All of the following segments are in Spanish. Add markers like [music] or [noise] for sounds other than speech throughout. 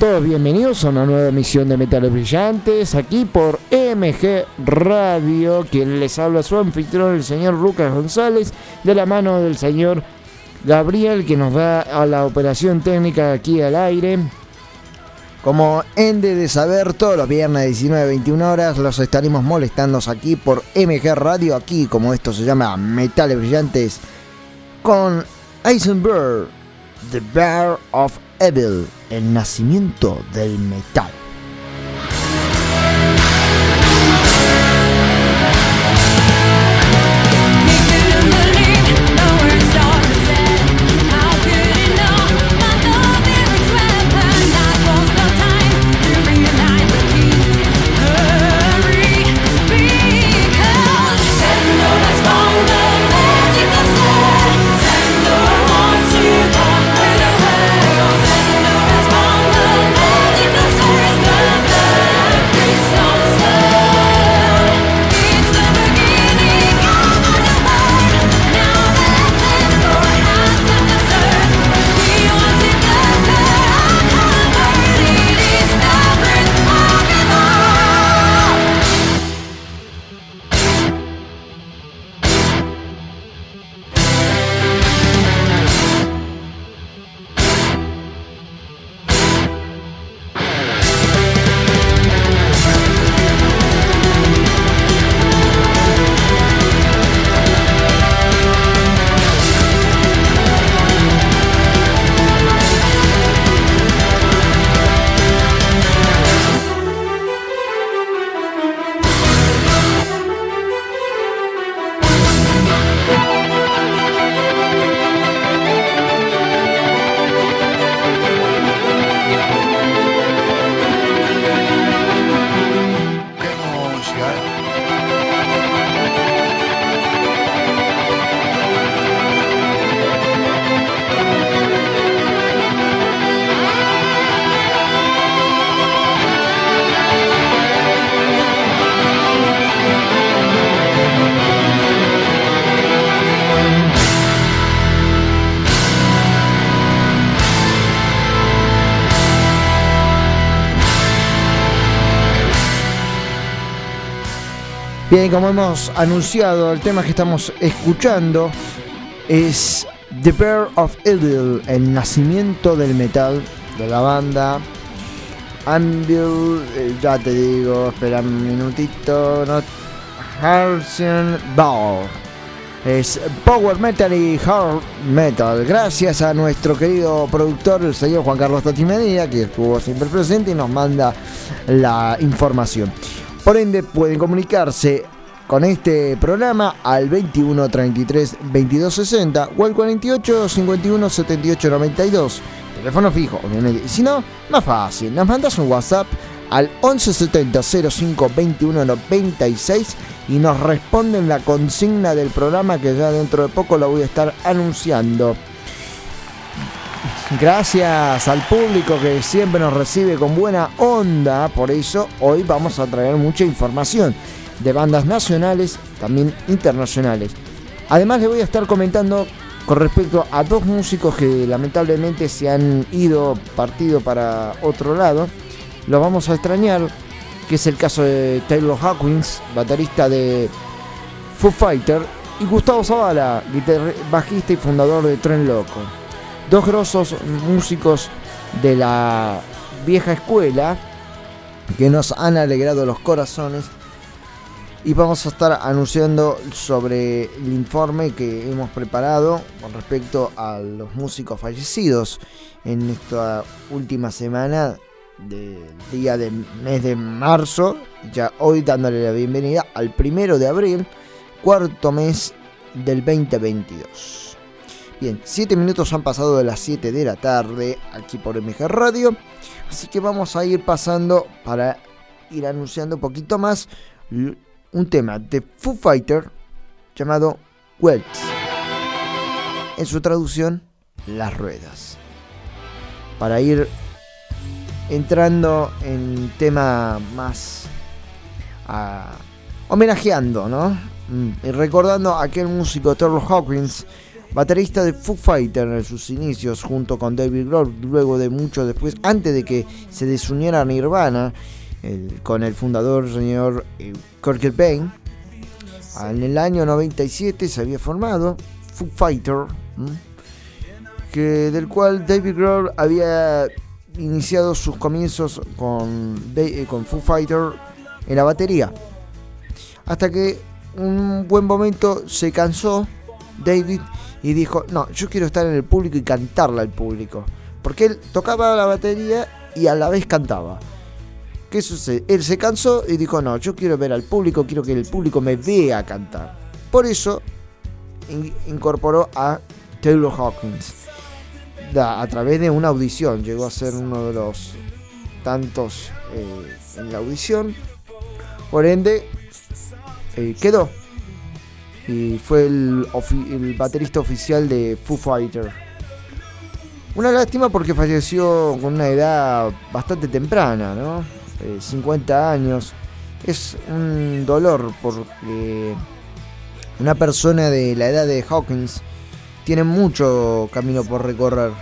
Todos bienvenidos a una nueva emisión de Metales Brillantes, aquí por MG Radio, quien les habla su anfitrión, el señor Lucas González, de la mano del señor Gabriel, que nos da a la operación técnica aquí al aire. Como ende de saber, todos los viernes 19-21 horas los estaremos molestando aquí por MG Radio, aquí como esto se llama Metales Brillantes, con Eisenberg, The Bear of Evil, el nacimiento del metal. Bien, como hemos anunciado, el tema que estamos escuchando es The Bear of Evil, el nacimiento del metal de la banda Anvil, eh, ya te digo, espera un minutito, no, Harrison Ball. Es Power Metal y Hard Metal. Gracias a nuestro querido productor, el señor Juan Carlos Medina, que estuvo siempre presente y nos manda la información. Por ende, pueden comunicarse con este programa al 21 33 22 60 o al 48 51 78 92. Teléfono fijo, obviamente. Si no, más fácil, nos mandas un WhatsApp al 11 70 05 21 96 y nos responden la consigna del programa que ya dentro de poco lo voy a estar anunciando. Gracias al público que siempre nos recibe con buena onda. Por eso hoy vamos a traer mucha información de bandas nacionales, también internacionales. Además le voy a estar comentando con respecto a dos músicos que lamentablemente se han ido partido para otro lado. Los vamos a extrañar, que es el caso de Taylor Hawkins, baterista de Foo Fighter, y Gustavo Zavala, bajista y fundador de Tren Loco. Dos grosos músicos de la vieja escuela que nos han alegrado los corazones y vamos a estar anunciando sobre el informe que hemos preparado con respecto a los músicos fallecidos en esta última semana del día del mes de marzo, ya hoy dándole la bienvenida al primero de abril, cuarto mes del 2022. Bien, 7 minutos han pasado de las 7 de la tarde aquí por MG Radio, así que vamos a ir pasando para ir anunciando un poquito más un tema de Foo Fighter llamado Welts. En su traducción, las ruedas. Para ir entrando en tema más homenajeando, ¿no? Mm, y recordando a aquel músico Taylor Hawkins, baterista de Foo Fighter en sus inicios, junto con David Grohl, luego de mucho después, antes de que se desuniera Nirvana, con el fundador señor eh, Kurt Cobain. En el año 97 se había formado Foo Fighter, que, del cual David Grohl había iniciado sus comienzos con, eh, con Foo Fighter en la batería. Hasta que un buen momento se cansó David y dijo, no, yo quiero estar en el público y cantarle al público. Porque él tocaba la batería y a la vez cantaba. ¿Qué sucede? Él se cansó y dijo, no, yo quiero ver al público, quiero que el público me vea cantar. Por eso incorporó a Taylor Hawkins. a través de una audición, llegó a ser uno de los tantos eh, en la audición. Por ende, eh, quedó. Y fue el, baterista oficial de Foo Fighter. Una lástima porque falleció con una edad bastante temprana, ¿no? 50 eh, años. Es un dolor porque una persona de la edad de Hawkins tiene mucho camino por recorrer.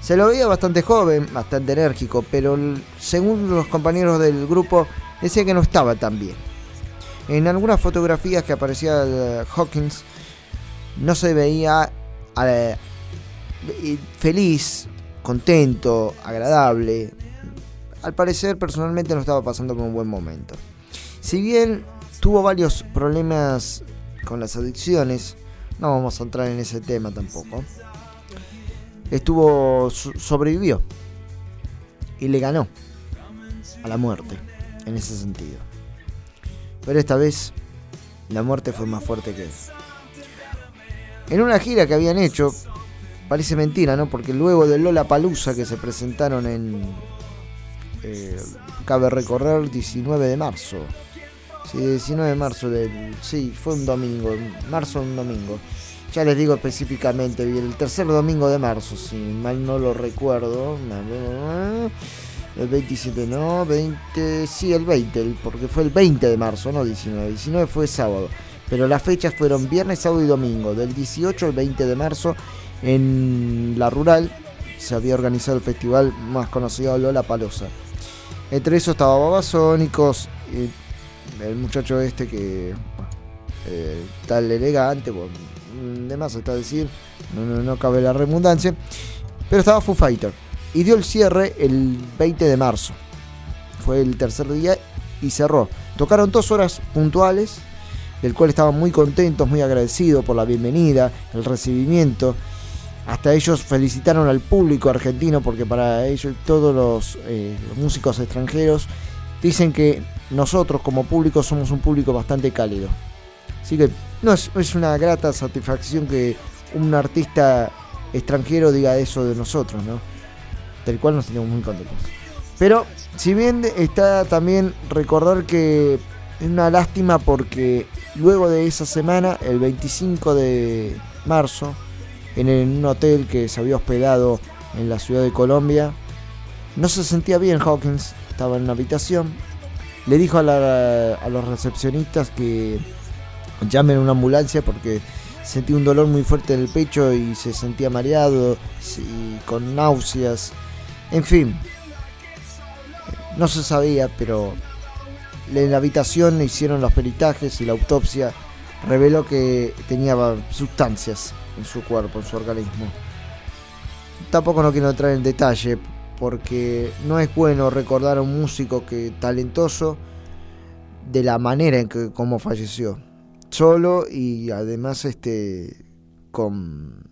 Se lo veía bastante joven, bastante enérgico, pero según los compañeros del grupo decía que no estaba tan bien. En algunas fotografías que aparecía Hawkins no se veía eh, feliz, contento, agradable, al parecer personalmente no estaba pasando por un buen momento. Si bien tuvo varios problemas con las adicciones, no vamos a entrar en ese tema tampoco. Estuvo sobrevivió y le ganó a la muerte en ese sentido. Pero esta vez la muerte fue más fuerte que él. En una gira que habían hecho, parece mentira, ¿no? Porque luego de Lola Palusa que se presentaron en eh, cabe recorrer 19 de marzo. Sí, 19 de marzo del. Sí, fue un domingo. Marzo un domingo. Ya les digo específicamente, el tercer domingo de marzo, si mal no lo recuerdo. El 27, no, 20, sí, el 20, porque fue el 20 de marzo, no 19. 19 fue sábado. Pero las fechas fueron viernes, sábado y domingo. Del 18 al 20 de marzo en la rural se había organizado el festival más conocido Lola Palosa. Entre eso estaba Babasónicos, el muchacho este que eh, tal elegante, bueno, de más está decir, no, no, cabe la redundancia, pero estaba Foo Fighter y dio el cierre el 20 de marzo. Fue el tercer día y cerró. Tocaron dos horas puntuales, del cual estaban muy contentos, muy agradecidos por la bienvenida, el recibimiento hasta ellos felicitaron al público argentino porque para ellos todos los, eh, músicos extranjeros dicen que nosotros como público somos un público bastante cálido. Así que no es, una grata satisfacción que un artista extranjero diga eso de nosotros, ¿no? Del cual nos sentimos muy contentos. Pero si bien está también recordar que es una lástima porque luego de esa semana, el 25 de marzo, en un hotel que se había hospedado en la ciudad de Colombia. No se sentía bien Hawkins, estaba en una habitación. Le dijo a, los recepcionistas que llamen una ambulancia porque sentía un dolor muy fuerte en el pecho y se sentía mareado y con náuseas. En fin, no se sabía, pero en la habitación hicieron los peritajes y la autopsia reveló que tenía sustancias en su cuerpo, en su organismo. Tampoco no quiero entrar en detalle porque no es bueno recordar a un músico que talentoso de la manera en que como falleció. Solo y además este con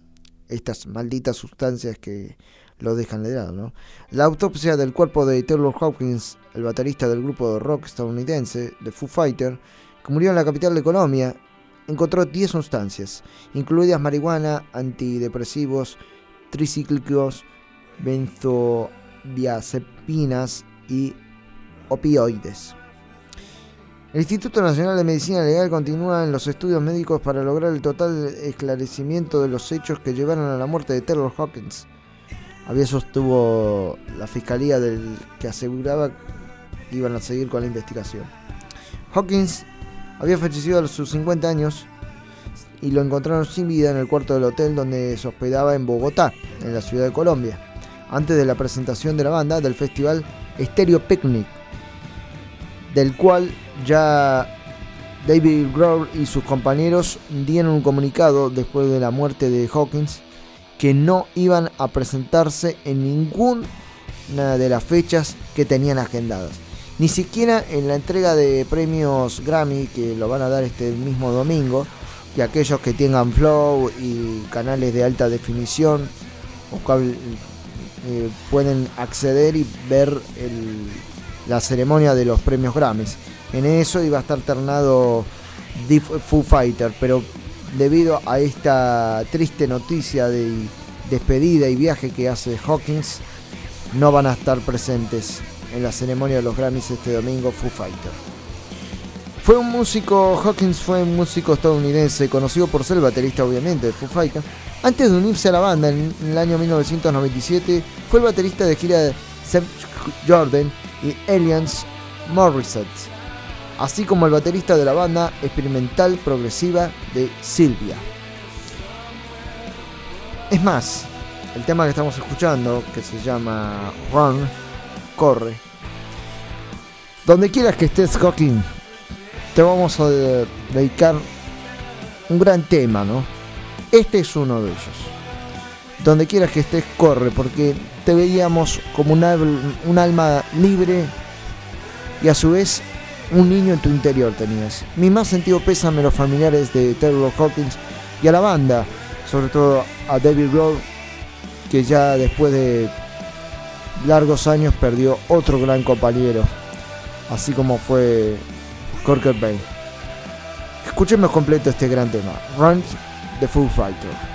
estas malditas sustancias que lo dejan de lado. La autopsia del cuerpo de Taylor Hawkins, el baterista del grupo de rock estadounidense The Foo Fighter, que murió en la capital de Colombia, encontró 10 sustancias, incluidas marihuana, antidepresivos, tricíclicos, benzodiazepinas y opioides. El Instituto Nacional de Medicina Legal continúa en los estudios médicos para lograr el total esclarecimiento de los hechos que llevaron a la muerte de Taylor Hawkins. Había sostuvo la fiscalía del que aseguraba que iban a seguir con la investigación. Hawkins había fallecido a sus 50 años y lo encontraron sin vida en el cuarto del hotel donde se hospedaba en Bogotá, en la ciudad de Colombia, antes de la presentación de la banda del festival Stereo Picnic, del cual ya David Grohl y sus compañeros dieron un comunicado después de la muerte de Hawkins que no iban a presentarse en ninguna de las fechas que tenían agendadas. Ni siquiera en la entrega de premios Grammy que lo van a dar este mismo domingo. Y aquellos que tengan Flow y canales de alta definición eh, pueden acceder y ver la ceremonia de los premios Grammys. En eso iba a estar ternado Foo Fighter, pero debido a esta triste noticia de despedida y viaje que hace Hawkins, no van a estar presentes en la ceremonia de los Grammys este domingo Foo Fighter. Fue un músico, Hawkins fue un músico estadounidense, conocido por ser el baterista obviamente de Foo Fighter. Antes de unirse a la banda en, el año 1997, fue el baterista de gira de Sam Jordan y Aliens Morissette así como el baterista de la banda experimental progresiva de Silvia. Es más, el tema que estamos escuchando, que se llama Run, corre. Donde quieras que estés, Hawking, te vamos a dedicar un gran tema, ¿no? Este es uno de ellos. Donde quieras que estés, corre, porque te veíamos como un, un alma libre y a su vez un niño en tu interior tenías. Mi más sentido pésame a los familiares de Taylor Hawkins y a la banda, sobre todo a David Grohl, que ya después de largos años perdió otro gran compañero, así como fue Corker Bay. Escuchemos completo este gran tema, Run the Full Fighter.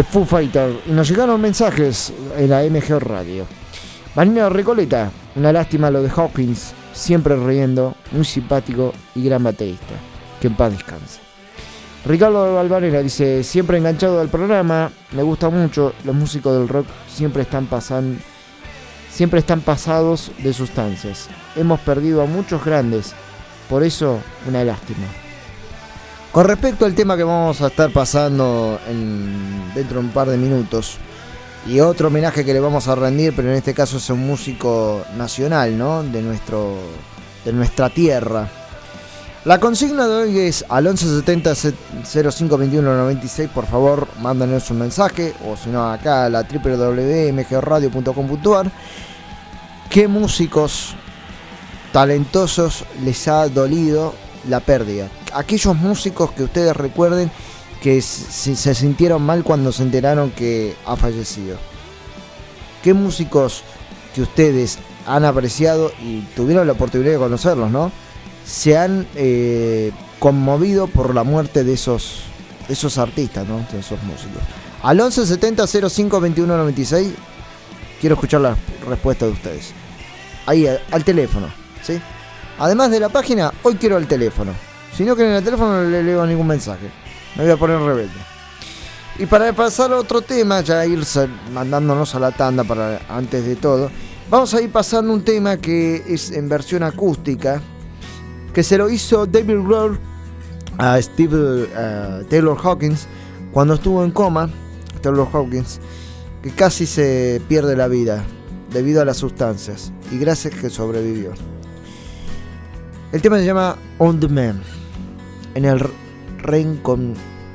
De Foo Fighter. Y nos llegaron mensajes en la MG Radio. Vanina Recoleta, una lástima lo de Hawkins, siempre riendo, muy simpático y gran baterista. Que en paz descanse. Ricardo Valvanera dice, siempre enganchado al programa, me gusta mucho, los músicos del rock siempre están pasando siempre están pasados de sustancias. Hemos perdido a muchos grandes, por eso una lástima. Con respecto al tema que vamos a estar pasando dentro de un par de minutos, y otro homenaje que le vamos a rendir, pero en este caso es un músico nacional, ¿no? De, nuestro, de nuestra tierra. La consigna de hoy es al 1170 052196, por favor, mándanos un mensaje, o si no, acá a la www.mgradio.com.ar. ¿Qué músicos talentosos les ha dolido la pérdida? Aquellos músicos que ustedes recuerden que se sintieron mal cuando se enteraron que ha fallecido. ¿Qué músicos que ustedes han apreciado y tuvieron la oportunidad de conocerlos, ¿no? se han eh, conmovido por la muerte de esos, esos artistas, ¿no? de esos músicos. Al 1170 05 21 96 quiero escuchar la respuesta de ustedes. Ahí, al, teléfono, ¿sí? Además de la página, hoy quiero el teléfono. Si no quieren el teléfono, no le leo ningún mensaje. Me voy a poner rebelde. Y para pasar a otro tema, ya ir mandándonos a la tanda para antes de todo, vamos a ir pasando un tema que es en versión acústica que se lo hizo David Grohl a Steve eh, Taylor Hawkins cuando estuvo en coma. Taylor Hawkins, que casi se pierde la vida debido a las sustancias y gracias que sobrevivió. El tema se llama On the Man, en el,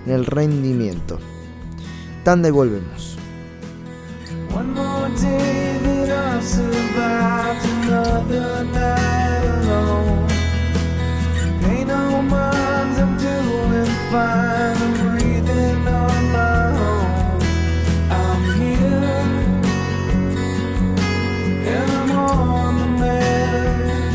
en el rendimiento. Tan devolvemos. fine. I'm breathing on my own. I'm here, and I'm on the mend.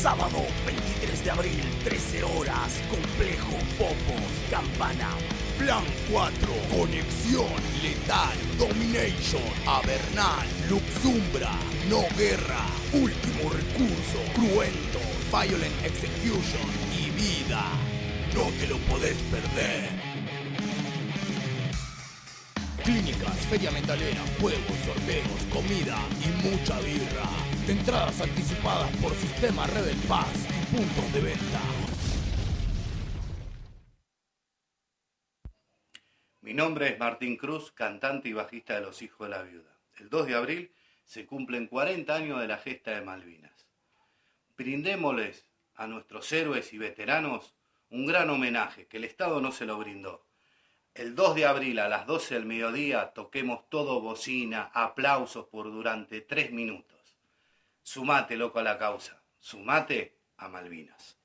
Sábado 23 de abril, 13 horas, Complejo Popos, Campana. Plan 4, Conexión, Letal, Domination, Avernal, Luxumbra, No Guerra, Último Recurso, Cruento, Violent Execution y Vida. No te lo podés perder. Clínicas, feria metalera, juegos, sorteos, comida y mucha birra. Entradas anticipadas por Sistema Red del Paz y puntos de venta. Mi nombre es Martín Cruz, cantante y bajista de Los Hijos de la Viuda. El 2 de abril se cumplen 40 años de la gesta de Malvinas. Brindémosles a nuestros héroes y veteranos un gran homenaje que el Estado no se lo brindó. El 2 de abril a las 12 del mediodía toquemos todo bocina, aplausos por durante tres minutos. Sumate, loco, a la causa. Sumate a Malvinas.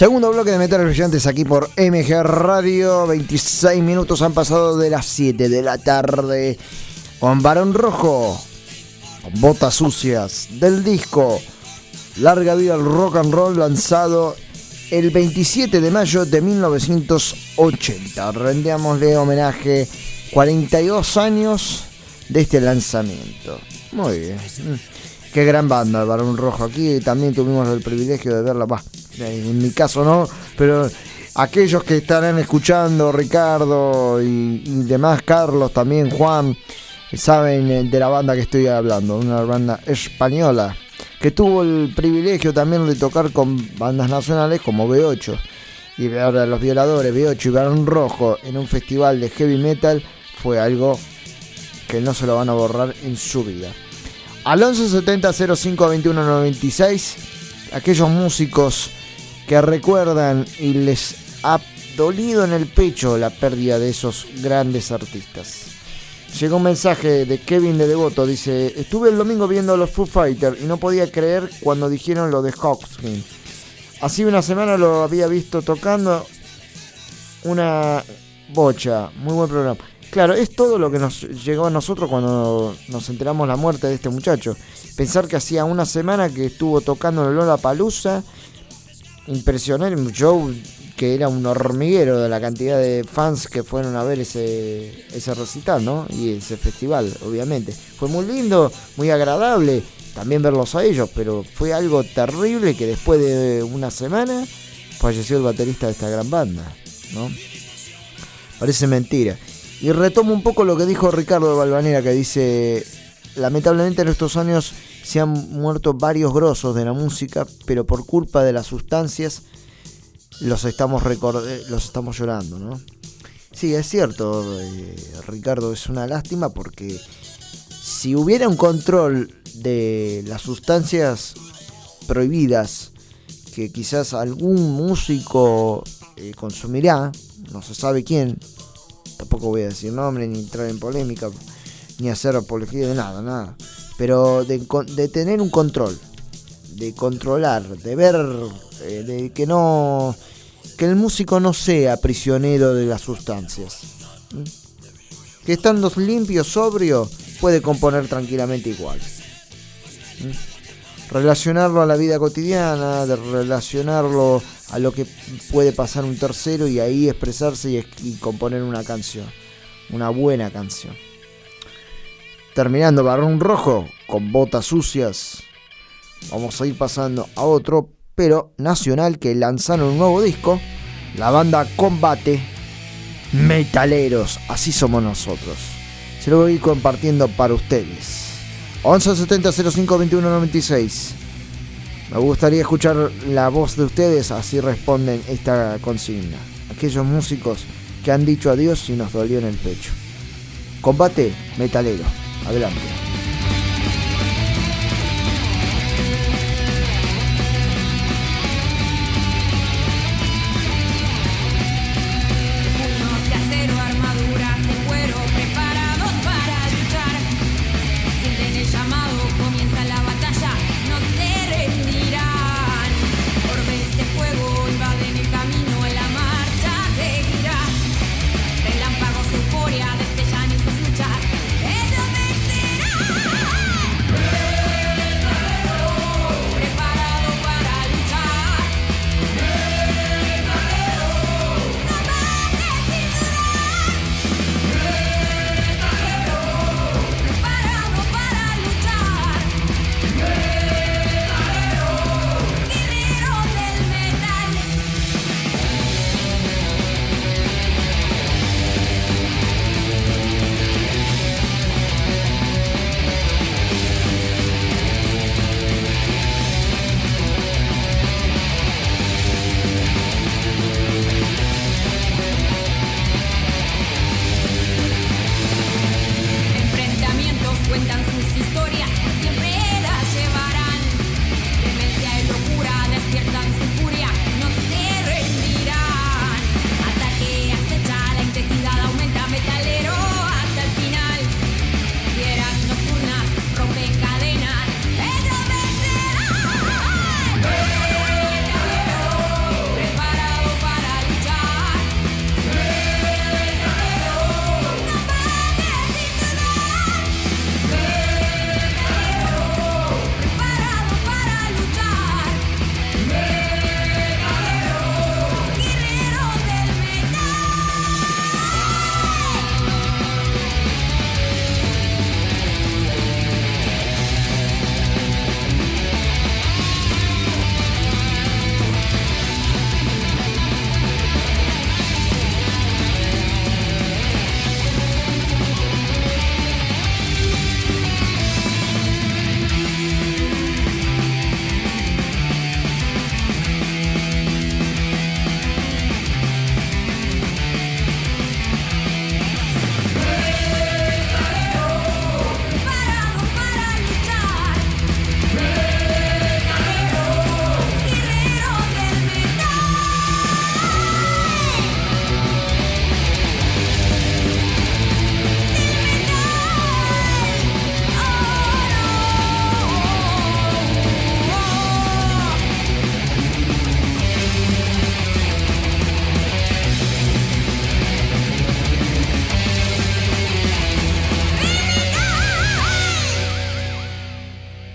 Segundo bloque de Metal Brillantes aquí por MG Radio. 26 minutos han pasado de las 7 de la tarde. Con Barón Rojo. Botas sucias. Del disco Larga Vida al Rock and Roll lanzado el 27 de mayo de 1980. Rendíamosle homenaje 42 años de este lanzamiento. Muy bien. Mm. Qué gran banda, el Barón Rojo. Aquí también tuvimos el privilegio de verla. Bah, en mi caso no, pero aquellos que estarán escuchando, Ricardo y, demás, Carlos también, Juan, saben eh, de la banda que estoy hablando. Una banda española que tuvo el privilegio también de tocar con bandas nacionales como B8 y ver a los violadores B8 y Barón Rojo en un festival de heavy metal fue algo que no se lo van a borrar en su vida. Al 1170 05 21 96, aquellos músicos que recuerdan y les ha dolido en el pecho la pérdida de esos grandes artistas. llegó un mensaje de Kevin de Devoto. Dice: Estuve el domingo viendo a los Foo Fighters y no podía creer cuando dijeron lo de Hawkskin. Así una semana lo había visto tocando una bocha. Muy buen programa. Claro, es todo lo que nos llegó a nosotros cuando nos enteramos la muerte de este muchacho. Pensar que hacía una semana que estuvo tocando en Lola Palusa. Impresionante, un show que era un hormiguero de la cantidad de fans que fueron a ver ese, ese recital, ¿no? Y ese festival, obviamente. Fue muy lindo, muy agradable también verlos a ellos, pero fue algo terrible que después de una semana falleció el baterista de esta gran banda, ¿no? Parece mentira. Y retomo un poco lo que dijo Ricardo Balvanera, que dice, lamentablemente en estos años se han muerto varios grosos de la música, pero por culpa de las sustancias los estamos, los estamos llorando, ¿no? Sí, es cierto, eh, Ricardo, es una lástima porque si hubiera un control de las sustancias prohibidas que quizás algún músico eh, consumirá, no se sabe quién, tampoco voy a decir nombre ni entrar en polémica ni hacer apología de nada, nada, pero de, de tener un control, de controlar, de ver, eh, de que no, que el músico no sea prisionero de las sustancias, que estando limpio, sobrio, puede componer tranquilamente igual. Relacionarlo a la vida cotidiana, de relacionarlo a lo que puede pasar un tercero y ahí expresarse y, componer una canción, una buena canción. Terminando Barrón Rojo con botas sucias. Vamos a ir pasando a otro, pero nacional, que lanzaron un nuevo disco. La banda Combate Metaleros. Así somos nosotros. Se lo voy a ir compartiendo para ustedes. 1170 05 21 96. Me gustaría escuchar la voz de ustedes, así responden esta consigna. Aquellos músicos que han dicho adiós y nos dolió en el pecho. Combate metalero. Adelante.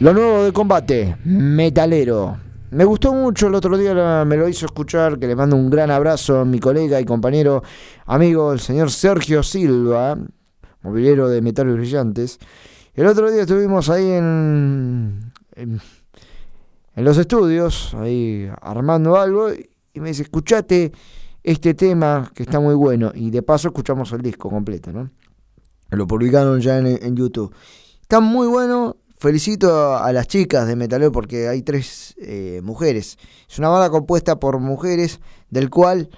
Lo nuevo de combate, metalero. Me gustó mucho, el otro día me lo hizo escuchar, que le mando un gran abrazo a mi colega y compañero, amigo, el señor Sergio Silva, movilero de Metales Brillantes. El otro día estuvimos ahí en, en, los estudios, ahí armando algo, y me dice, escuchate este tema que está muy bueno, y de paso escuchamos el disco completo, ¿no? Lo publicaron ya en YouTube. Está muy bueno. Felicito a, las chicas de Metalero porque hay tres eh, mujeres. Es una banda compuesta por mujeres, del cual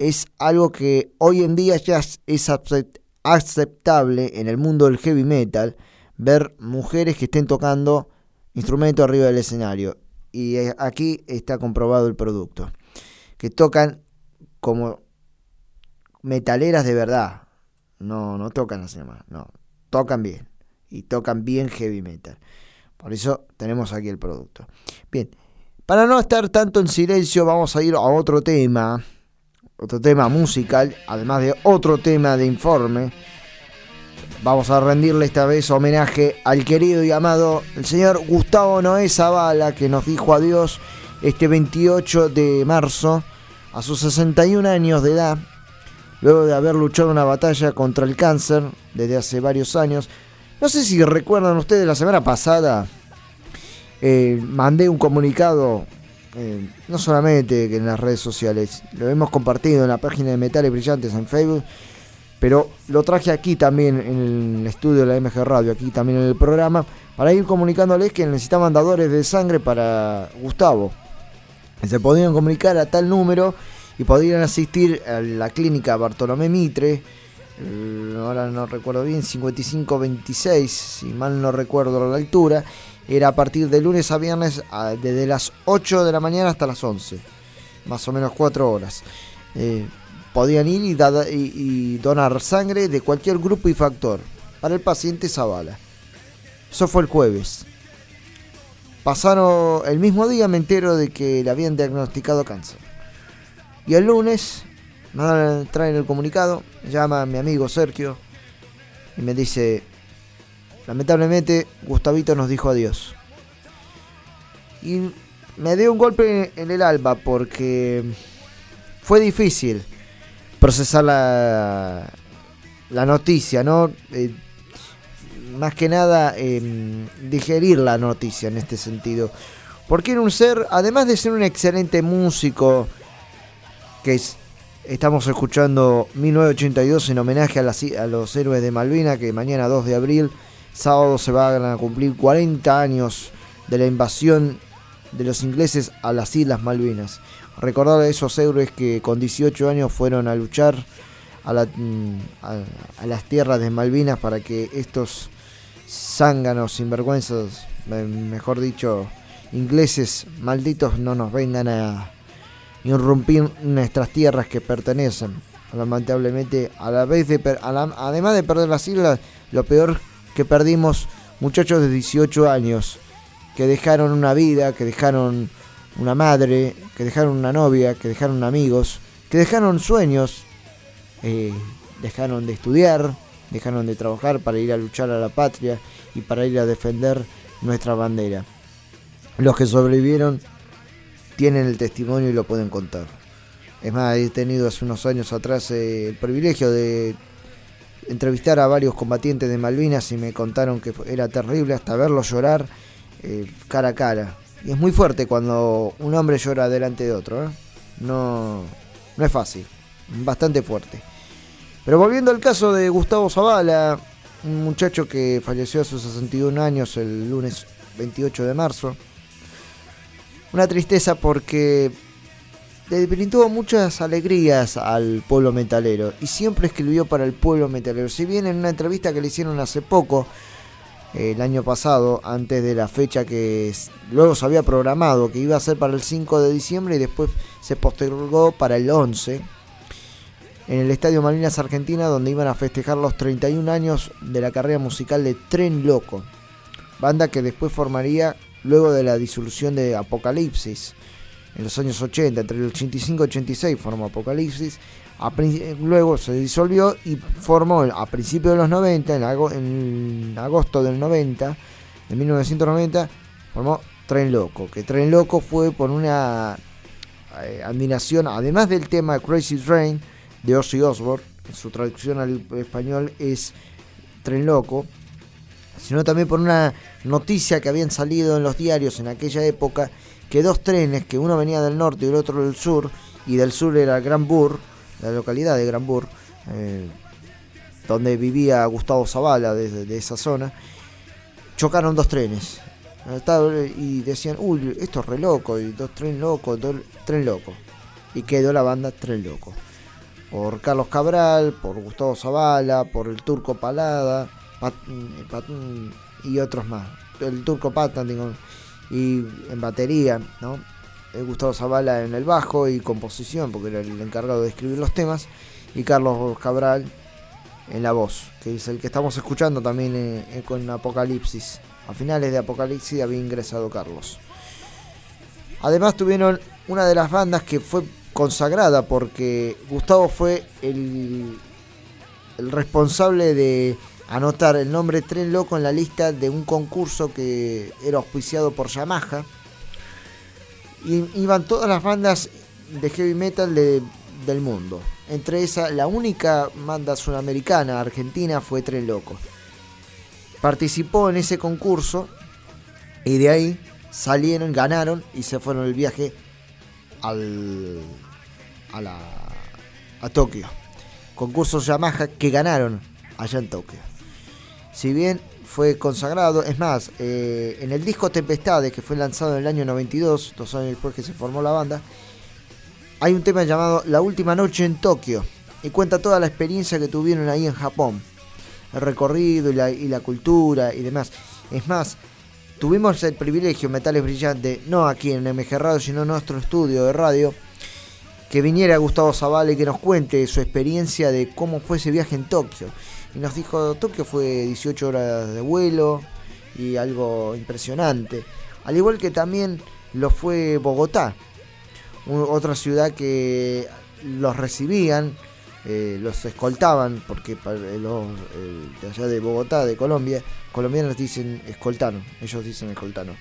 es algo que hoy en día ya es, es acep- aceptable en el mundo del heavy metal ver mujeres que estén tocando instrumentos arriba del escenario. Y eh, aquí está comprobado el producto. Que tocan como metaleras de verdad. No, no tocan así nomás, no. Tocan bien. Y tocan bien heavy metal. Por eso tenemos aquí el producto. Bien, para no estar tanto en silencio, vamos a ir a otro tema. Otro tema musical, además de otro tema de informe. Vamos a rendirle esta vez homenaje al querido y amado el señor Gustavo Noé Zavala, que nos dijo adiós este 28 de marzo, a sus 61 años de edad luego de haber luchado una batalla contra el cáncer desde hace varios años. No sé si recuerdan ustedes, la semana pasada eh, mandé un comunicado, eh, no solamente en las redes sociales, lo hemos compartido en la página de Metales Brillantes en Facebook, pero lo traje aquí también en el estudio de la MG Radio, aquí también en el programa, para ir comunicándoles que necesitaban dadores de sangre para Gustavo. Se podían comunicar a tal número y podían asistir a la clínica Bartolomé Mitre, eh, ahora no recuerdo bien, 5526, si mal no recuerdo la altura, era a partir de lunes a viernes desde las 8 de la mañana hasta las 11, más o menos 4 horas. Eh, podían ir y- y donar sangre de cualquier grupo y factor para el paciente Zavala. Eso fue el jueves. Pasaron el mismo día me entero de que le habían diagnosticado cáncer. Y el lunes me dan- traen el comunicado, llama mi amigo Sergio y me dice, lamentablemente Gustavito nos dijo adiós. Y me dio un golpe en el alma porque fue difícil procesar la, la noticia, ¿no? Eh, más que nada eh, digerir la noticia en este sentido. Porque era un ser, además de ser un excelente músico, que es, estamos escuchando 1982 en homenaje a, las- los héroes de Malvina, que mañana 2 de abril, sábado se van a cumplir 40 años de la invasión de los ingleses a las Islas Malvinas. Recordar a esos héroes que con 18 años fueron a luchar mm, a- a las tierras de Malvinas para que estos zánganos, sinvergüenzas, me- mejor dicho, ingleses malditos no nos vengan a irrumpir nuestras tierras que pertenecen. Lamentablemente, a la vez de además de perder las islas, lo peor que perdimos muchachos de 18 años que dejaron una vida, que dejaron una madre, que dejaron una novia, que dejaron amigos, que dejaron sueños, eh, dejaron de estudiar, dejaron de trabajar para ir a luchar a la patria y para ir a defender nuestra bandera. Los que sobrevivieron tienen el testimonio y lo pueden contar. Es más, he tenido hace unos años atrás eh, el privilegio de entrevistar a varios combatientes de Malvinas y me contaron que era terrible hasta verlos llorar eh, cara a cara. Y es muy fuerte cuando un hombre llora delante de otro. ¿eh? No, no es fácil, bastante fuerte. Pero volviendo al caso de Gustavo Zavala, un muchacho que falleció a sus 61 años el lunes 28 de marzo. Una tristeza porque le brindó muchas alegrías al pueblo metalero y siempre escribió para el pueblo metalero. Si bien en una entrevista que le hicieron hace poco, eh, el año pasado, antes de la fecha que luego se había programado, que iba a ser para el 5 de diciembre y después se postergó para el 11, en el Estadio Malvinas Argentina, donde iban a festejar los 31 años de la carrera musical de Tren Loco, banda que después formaría luego de la disolución de Apocalipsis. En los años 80, entre el 85 y 86 formó Apocalipsis, eh, luego se disolvió y formó a principios de los 90, en, ago- en agosto del 90, de 1990, formó Tren Loco, que Tren Loco fue por una eh, admiración, además del tema Crazy Train de Ozzy Osbourne, su traducción al español es Tren Loco, sino también por una noticia que habían salido en los diarios en aquella época, que dos trenes, que uno venía del norte y el otro del sur, y del sur era Gran Bur, la localidad de Gran Bur, eh, donde vivía Gustavo Zavala desde de esa zona, chocaron dos trenes. Y decían, uy, esto es re loco, y dos tren loco, dos, tren loco. Y quedó la banda Tren Loco. Por Carlos Cabral, por Gustavo Zavala, por el Turco Palada, Pat- Pat- y otros más. El Turco Patan, digo, y en batería, ¿no? Eh, Gustavo Zavala en el bajo y composición, porque era el encargado de escribir los temas, y Carlos Cabral en la voz, que es el que estamos escuchando también eh, eh, con Apocalipsis. A finales de Apocalipsis había ingresado Carlos. Además tuvieron una de las bandas que fue consagrada porque Gustavo fue el, el responsable de anotar el nombre Tren Loco en la lista de un concurso que era auspiciado por Yamaha. Y iban todas las bandas de heavy metal de- del mundo. Entre esas, la única banda sudamericana, argentina, fue Tren Loco. Participó en ese concurso y de ahí salieron, ganaron y se fueron el viaje al, a, la, a Tokio. Concurso Yamaha que ganaron allá en Tokio. Si bien fue consagrado, es más, eh, en el disco Tempestades, que fue lanzado en el año 92, dos años después que se formó la banda, hay un tema llamado La Última Noche en Tokio y cuenta toda la experiencia que tuvieron ahí en Japón, el recorrido y la, cultura y demás. Es más, tuvimos el privilegio, Metales Brillantes, no aquí en MG Radio, sino en nuestro estudio de radio, que viniera Gustavo Zavala y que nos cuente su experiencia de cómo fue ese viaje en Tokio. Y nos dijo, Tokio fue 18 horas de vuelo y algo impresionante. Al igual que también lo fue Bogotá, otra ciudad que los recibían, eh, los escoltaban, porque eh, eh, de allá de Bogotá, de Colombia, colombianos dicen escoltano, ellos dicen escoltano.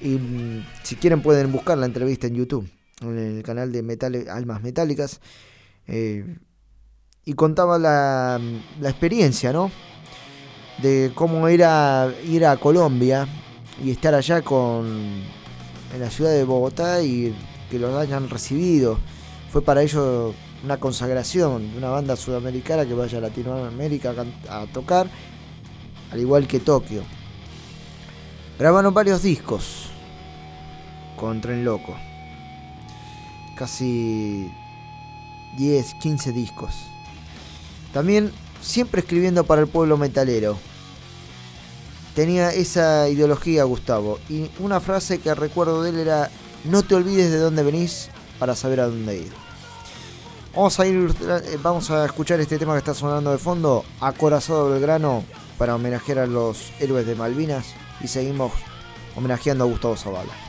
Y mm, si quieren pueden buscar la entrevista en YouTube, en el canal de Metale- Almas Metálicas. Y contaba la, experiencia, ¿no? De cómo era ir a Colombia y estar allá con en la ciudad de Bogotá y que los hayan recibido. Fue para ellos una consagración de una banda sudamericana que vaya a Latinoamérica a tocar, al igual que Tokio. Grabaron varios discos con Tren Loco. Casi 10, 15 discos. También siempre escribiendo para el pueblo metalero. Tenía esa ideología Gustavo. Y una frase que recuerdo de él era, no te olvides de dónde venís para saber a dónde ir. Vamos a ir, eh, vamos a escuchar este tema que está sonando de fondo, Acorazado Belgrano, para homenajear a los héroes de Malvinas. Y seguimos homenajeando a Gustavo Zavala.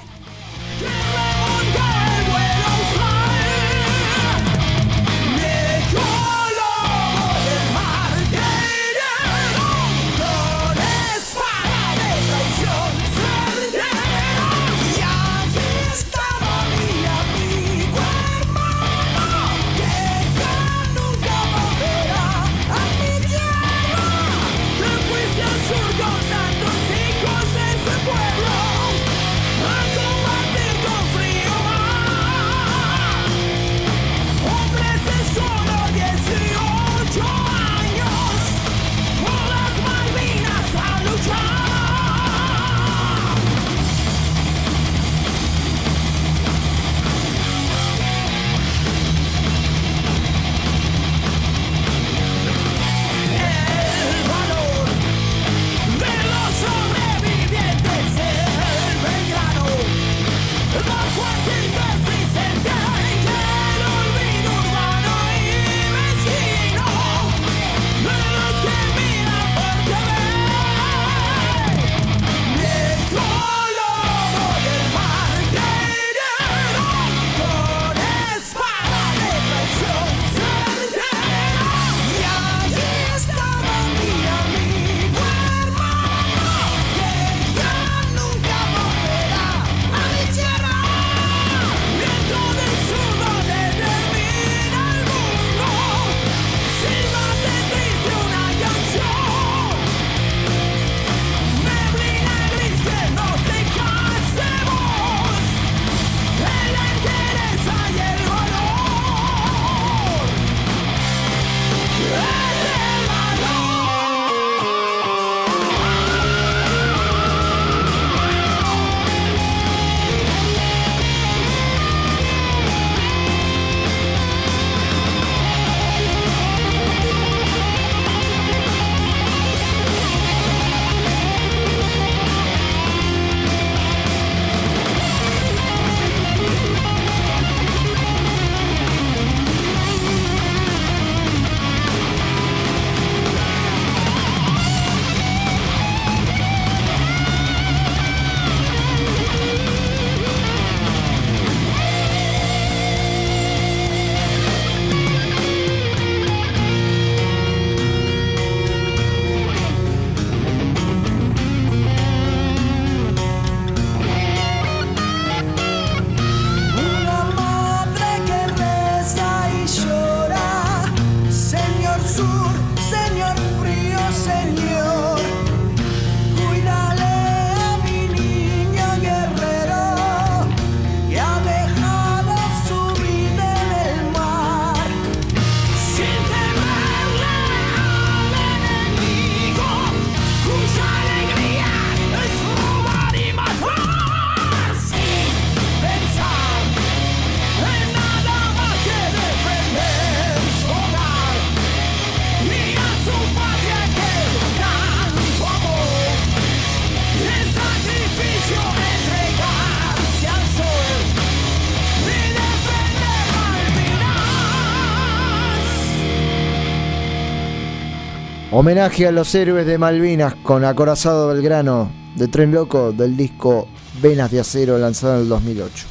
Homenaje a los héroes de Malvinas con Acorazado Belgrano de Tren Loco del disco Venas de Acero lanzado en el 2008.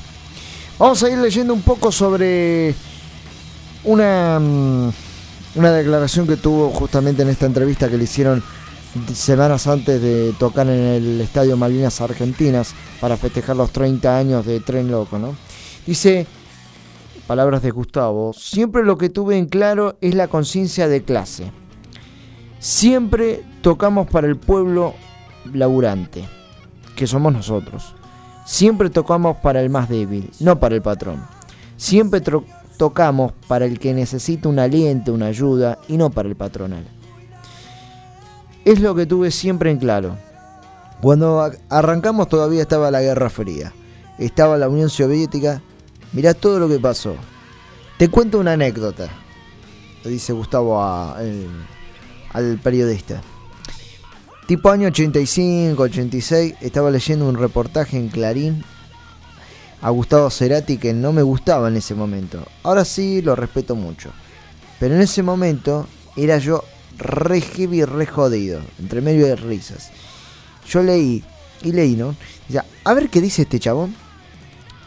Vamos a ir leyendo un poco sobre una, mm, una declaración que tuvo justamente en esta entrevista que le hicieron semanas antes de tocar en el Estadio Malvinas Argentinas para festejar los 30 años de Tren Loco, ¿no? Dice, palabras de Gustavo, siempre lo que tuve en claro es la conciencia de clase. Siempre tocamos para el pueblo laburante, que somos nosotros. Siempre tocamos para el más débil, no para el patrón. Siempre tocamos para el que necesita un aliento, una ayuda, y no para el patronal. Es lo que tuve siempre en claro. Cuando arrancamos todavía estaba la Guerra Fría. Estaba la Unión Soviética. Mirá todo lo que pasó. Te cuento una anécdota. Dice Gustavo a- el- al periodista. Tipo año 85, 86, estaba leyendo un reportaje en Clarín a Gustavo Cerati que no me gustaba en ese momento. Ahora sí lo respeto mucho. Pero en ese momento era yo re heavy, re jodido, entre medio de risas. Yo leí y leí, ¿no? Ya, a ver qué dice este chabón.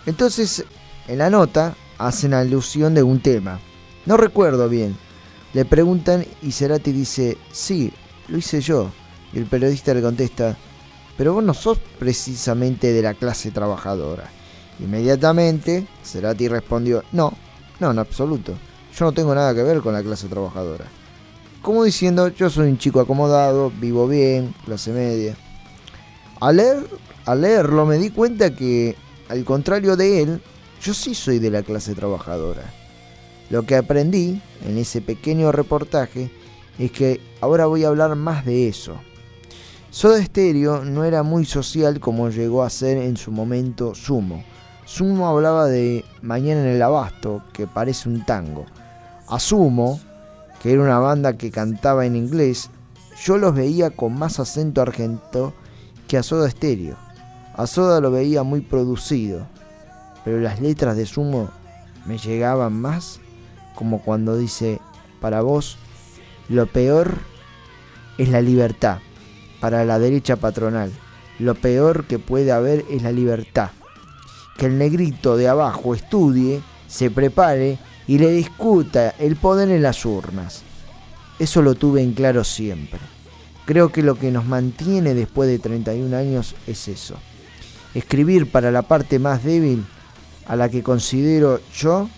Entonces, en la nota hacen alusión de un tema. No recuerdo bien. Le preguntan y Cerati dice, sí, lo hice yo. Y el periodista le contesta, pero vos no sos precisamente de la clase trabajadora. Inmediatamente, Cerati respondió, no, no, en absoluto. Yo no tengo nada que ver con la clase trabajadora. Como diciendo, yo soy un chico acomodado, vivo bien, clase media. Al, leer, al leerlo me di cuenta que, al contrario de él, yo sí soy de la clase trabajadora. Lo que aprendí en ese pequeño reportaje es que ahora voy a hablar más de eso. Soda Stereo no era muy social como llegó a ser en su momento Sumo. Sumo hablaba de Mañana en el Abasto, que parece un tango. A Sumo, que era una banda que cantaba en inglés, yo los veía con más acento argento que a Soda Stereo. A Soda lo veía muy producido, pero las letras de Sumo me llegaban más como cuando dice, para vos, lo peor es la libertad, para la derecha patronal. Lo peor que puede haber es la libertad. Que el negrito de abajo estudie, se prepare y le discuta el poder en las urnas. Eso lo tuve en claro siempre. Creo que lo que nos mantiene después de 31 años es eso. Escribir para la parte más débil, a la que considero yo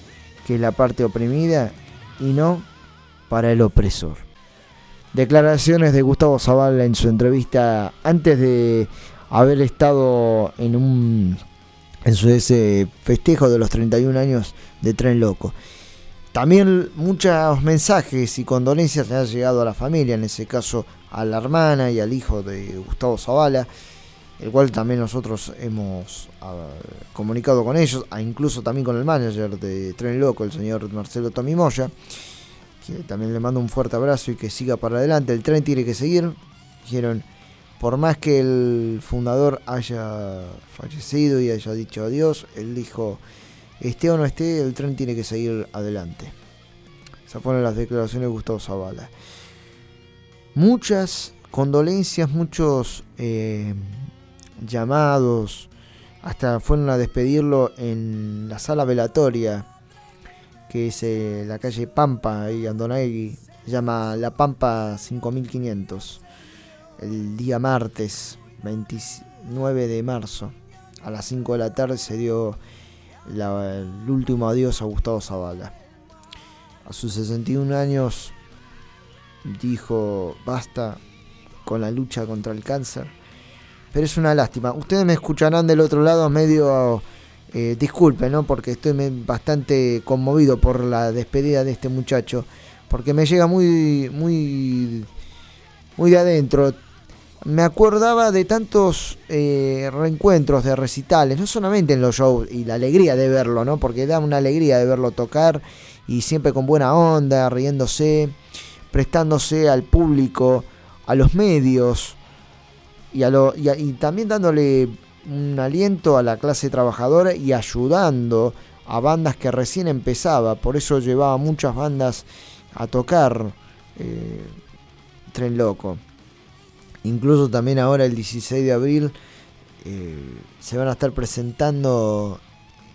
que es la parte oprimida, y no para el opresor. Declaraciones de Gustavo Zavala en su entrevista antes de haber estado en un en su ese festejo de los 31 años de Tren Loco. También muchos mensajes y condolencias le han llegado a la familia, en ese caso a la hermana y al hijo de Gustavo Zavala, el cual también nosotros hemos ah, comunicado con ellos, e incluso también con el manager de Tren Loco, el señor Marcelo Tomimoya, que también le mando un fuerte abrazo y que siga para adelante. El tren tiene que seguir. Dijeron, por más que el fundador haya fallecido y haya dicho adiós, él dijo, esté o no esté, el tren tiene que seguir adelante. Esas fueron las declaraciones de Gustavo Zavala. Muchas condolencias, muchos eh, llamados, hasta fueron a despedirlo en la sala velatoria, que es eh, la calle Pampa y Andonagui, llama La Pampa 5500, el día martes 29 de marzo, a las 5 de la tarde se dio el último adiós a Gustavo Zavala. A sus 61 años dijo basta con la lucha contra el cáncer. Pero es una lástima. Ustedes me escucharán del otro lado medio... Eh, disculpen, ¿no? Porque estoy bastante conmovido por la despedida de este muchacho. Porque me llega muy... Muy... Muy de adentro. Me acordaba de tantos eh, reencuentros de recitales, no solamente en los shows y la alegría de verlo, ¿no? Porque da una alegría de verlo tocar y siempre con buena onda, riéndose, prestándose al público, a los medios y, a lo, y, a- y también dándole un aliento a la clase trabajadora y ayudando a bandas que recién empezaba. Por eso llevaba muchas bandas a tocar. eh, tren loco. Incluso también ahora el 16 de abril eh, se van a estar presentando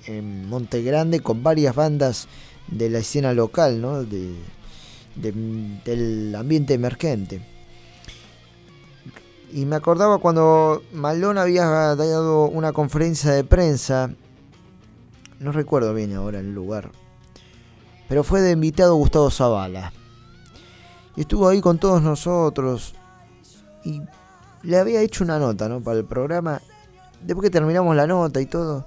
en Monte Grande con varias bandas de la escena local, ¿no? De, de- del ambiente emergente. Y me acordaba cuando Malón había dado una conferencia de prensa, no recuerdo bien ahora el lugar, pero fue de invitado Gustavo Zavala. Y estuvo ahí con todos nosotros y le había hecho una nota ¿no? para el programa. Después que terminamos la nota y todo,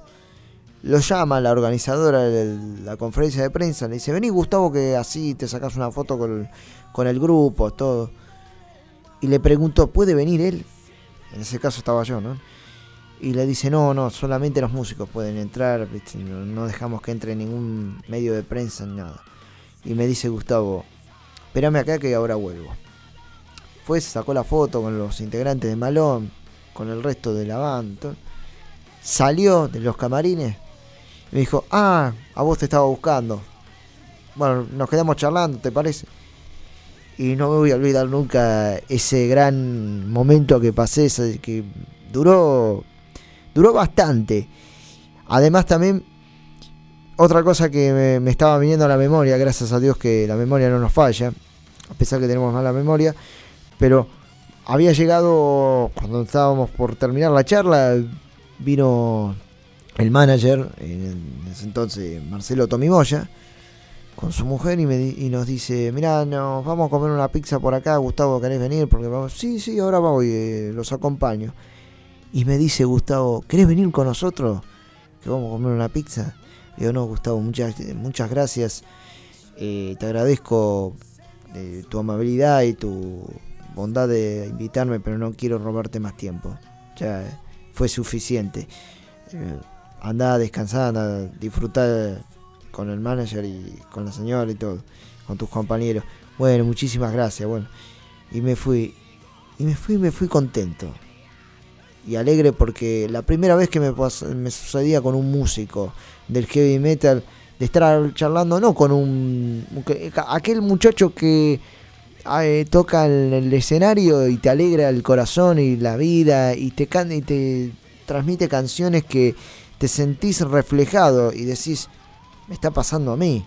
lo llama la organizadora de la conferencia de prensa. Le dice: Vení, Gustavo, que así te sacas una foto con con el grupo, todo. Y le preguntó: ¿puede venir él? En ese caso estaba yo, ¿no? Y le dice: No, no, solamente los músicos pueden entrar. No, dejamos que entre ningún medio de prensa ni nada. Y me dice Gustavo: Espérame acá que ahora vuelvo. Fue, se sacó la foto con los integrantes de Malón, con el resto de la banda. Salió de los camarines me dijo, ah, a vos te estaba buscando. Bueno, nos quedamos charlando, ¿te parece? Y no me voy a olvidar nunca ese gran momento que pasé, que duró, duró bastante. Además también, otra cosa que me, me estaba viniendo a la memoria, gracias a Dios que la memoria no nos falla, a pesar que tenemos mala memoria, pero había llegado, cuando estábamos por terminar la charla, vino el manager, en ese entonces Marcelo Tomimoya, con su mujer y, me, y nos dice, mirá, nos vamos a comer una pizza por acá, Gustavo, ¿querés venir? Porque vamos, sí, sí, ahora voy, eh, los acompaño. Y me dice Gustavo, ¿querés venir con nosotros? Que vamos a comer una pizza. Digo, no, Gustavo, muchas, muchas gracias. Eh, te agradezco eh, tu amabilidad y tu bondad de invitarme, pero no quiero robarte más tiempo. Ya fue suficiente. Eh, andá a descansar, disfrutar con el manager y con la señora y todo, con tus compañeros. Bueno, muchísimas gracias, bueno. Y me fui, y me fui, me fui contento. Y alegre porque la primera vez que me, me sucedía con un músico del heavy metal, de estar charlando, no con un... que- aquel muchacho que eh, toca en el escenario y te alegra el corazón y la vida y te, can- y te transmite canciones que te sentís reflejado y decís, me está pasando a mí,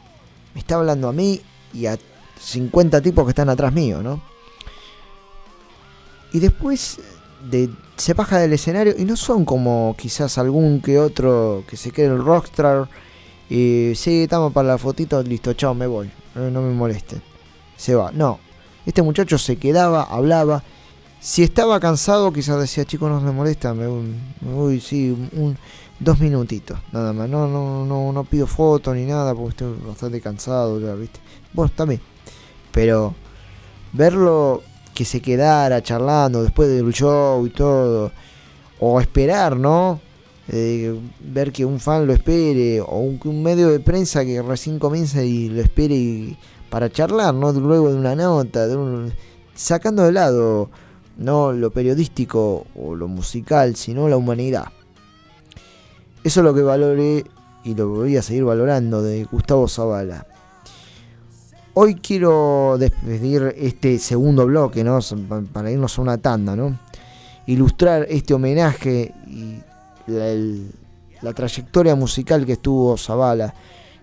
me está hablando a mí y a 50 tipos que están atrás mío, ¿no? Y después de, se baja del escenario y no son como quizás algún que otro que se cree el rockstar y sí, estamos para la fotito, listo, chao, me voy, no, no me molesten. Se va, no. Este muchacho se quedaba, hablaba. Si estaba cansado, quizás decía, chicos, no me molesta, me, voy- me voy, sí, un, dos minutitos, nada más. No, no, no, no pido foto ni nada porque estoy bastante cansado ya, ¿viste? Vos también. Pero verlo que se quedara charlando después del show y todo, o esperar, ¿no? Eh, ver que un fan lo espere, o un, un medio de prensa que recién comienza y lo espere y- para charlar, ¿no? Luego de una nota, de un- sacando de lado no lo periodístico o lo musical, sino la humanidad. Eso es lo que valoré y lo voy a seguir valorando de Gustavo Zavala. Hoy quiero despedir este segundo bloque, ¿no? Pa- Para irnos a una tanda, ¿no? Ilustrar este homenaje y la, trayectoria musical que estuvo Zavala,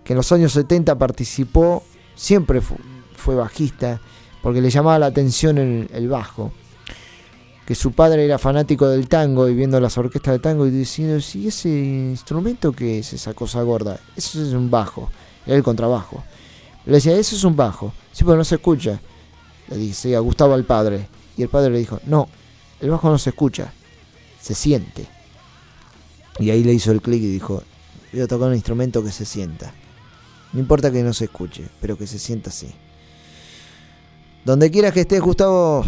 que en los años 70 participó, siempre fu- fue bajista, porque le llamaba la atención el bajo. Que su padre era fanático del tango y viendo las orquestas de tango y diciendo, si ese instrumento que es esa cosa gorda, eso es un bajo, era el contrabajo. Le decía, eso es un bajo. Sí, pero no se escucha. Le decía, Gustavo al padre. Y el padre le dijo, no, el bajo no se escucha, se siente. Y ahí le hizo el clic y dijo, voy a tocar un instrumento que se sienta. No importa que no se escuche, pero que se sienta así. Donde quieras que estés, Gustavo,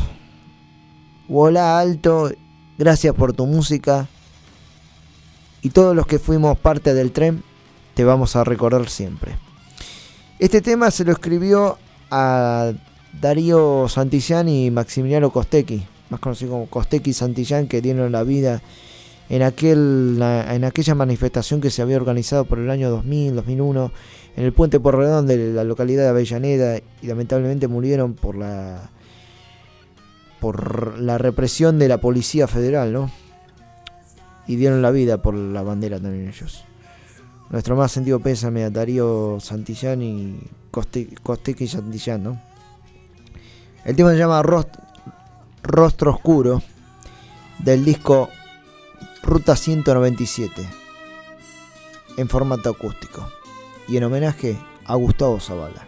volá alto. Gracias por tu música. Y todos los que fuimos parte del tren, te vamos a recordar siempre. Este tema se lo escribió a Darío Santillán y Maximiliano Costecchi, más conocido como Costecchi y Santillán, que dieron la vida en, aquel, en aquella manifestación que se había organizado por el año 2000, 2001, en el puente Porredón de la localidad de Avellaneda, y lamentablemente murieron por la por la represión de la Policía Federal, ¿no? Y dieron la vida por la bandera también ellos. Nuestro más sentido pésame a Darío Santillán y Coste- Costeque y Santillán, ¿no? El tema se llama Rost- Rostro Oscuro del disco Ruta 197 en formato acústico y en homenaje a Gustavo Zavala.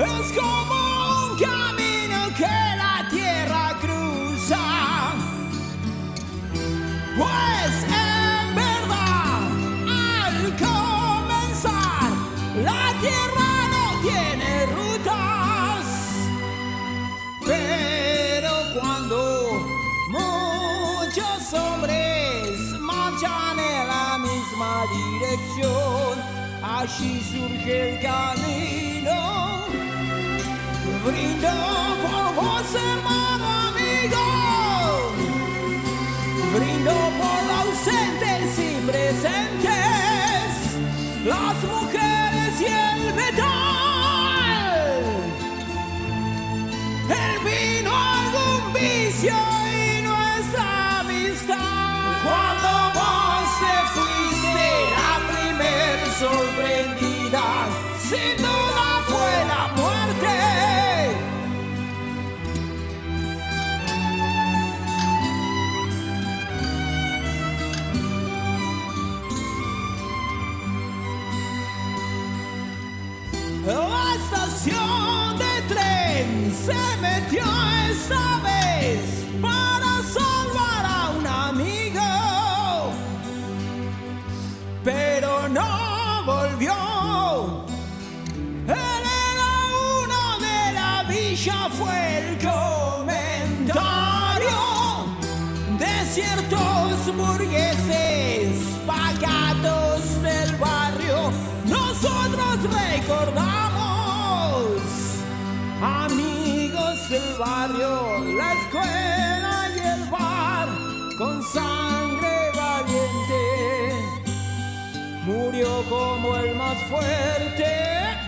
Es como un camino que la tierra cruza. Pues en verdad, al comenzar, la tierra no tiene rutas. Pero cuando muchos hombres marchan en la misma dirección, allí surge el camino. Brindo por vos, hermano amigo. Brindo por ausentes y presentes, las se metió esta vez del barrio, la escuela y el bar con sangre valiente. Murió como el más fuerte.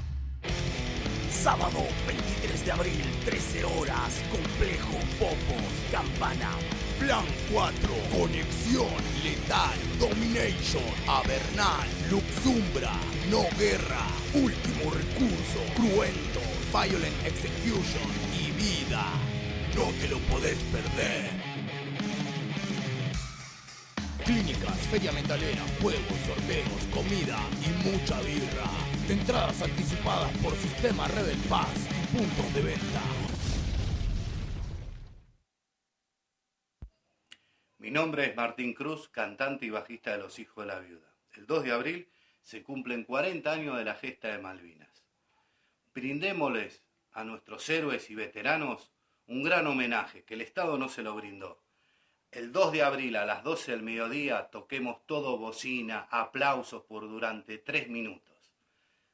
Sábado 23 de abril, 13 horas, Complejo Popos, Campana. Plan 4, Conexión, Letal, Domination, Avernal, Luxumbra, No Guerra, Último Recurso, Cruento, Violent Execution y Vida. No te lo podés perder. Clínicas, feria metalera, juegos, sorteos, comida y mucha birra. Entradas anticipadas por sistema Rebel Pass y puntos de venta. Mi nombre es Martín Cruz, cantante y bajista de Los Hijos de la Viuda. El 2 de abril se cumplen 40 años de la gesta de Malvinas. Brindémosles a nuestros héroes y veteranos un gran homenaje que el Estado no se lo brindó. El 2 de abril a las 12 del mediodía toquemos todo bocina, aplausos por durante tres minutos.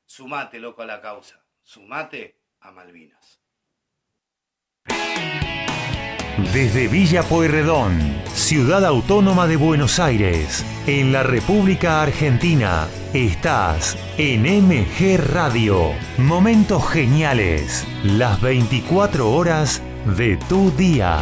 Sumate, loco, a la causa. Sumate a Malvinas. Desde Villa Pueyrredón, ciudad autónoma de Buenos Aires, en la República Argentina, estás en MG Radio. Momentos geniales, las 24 horas de tu día.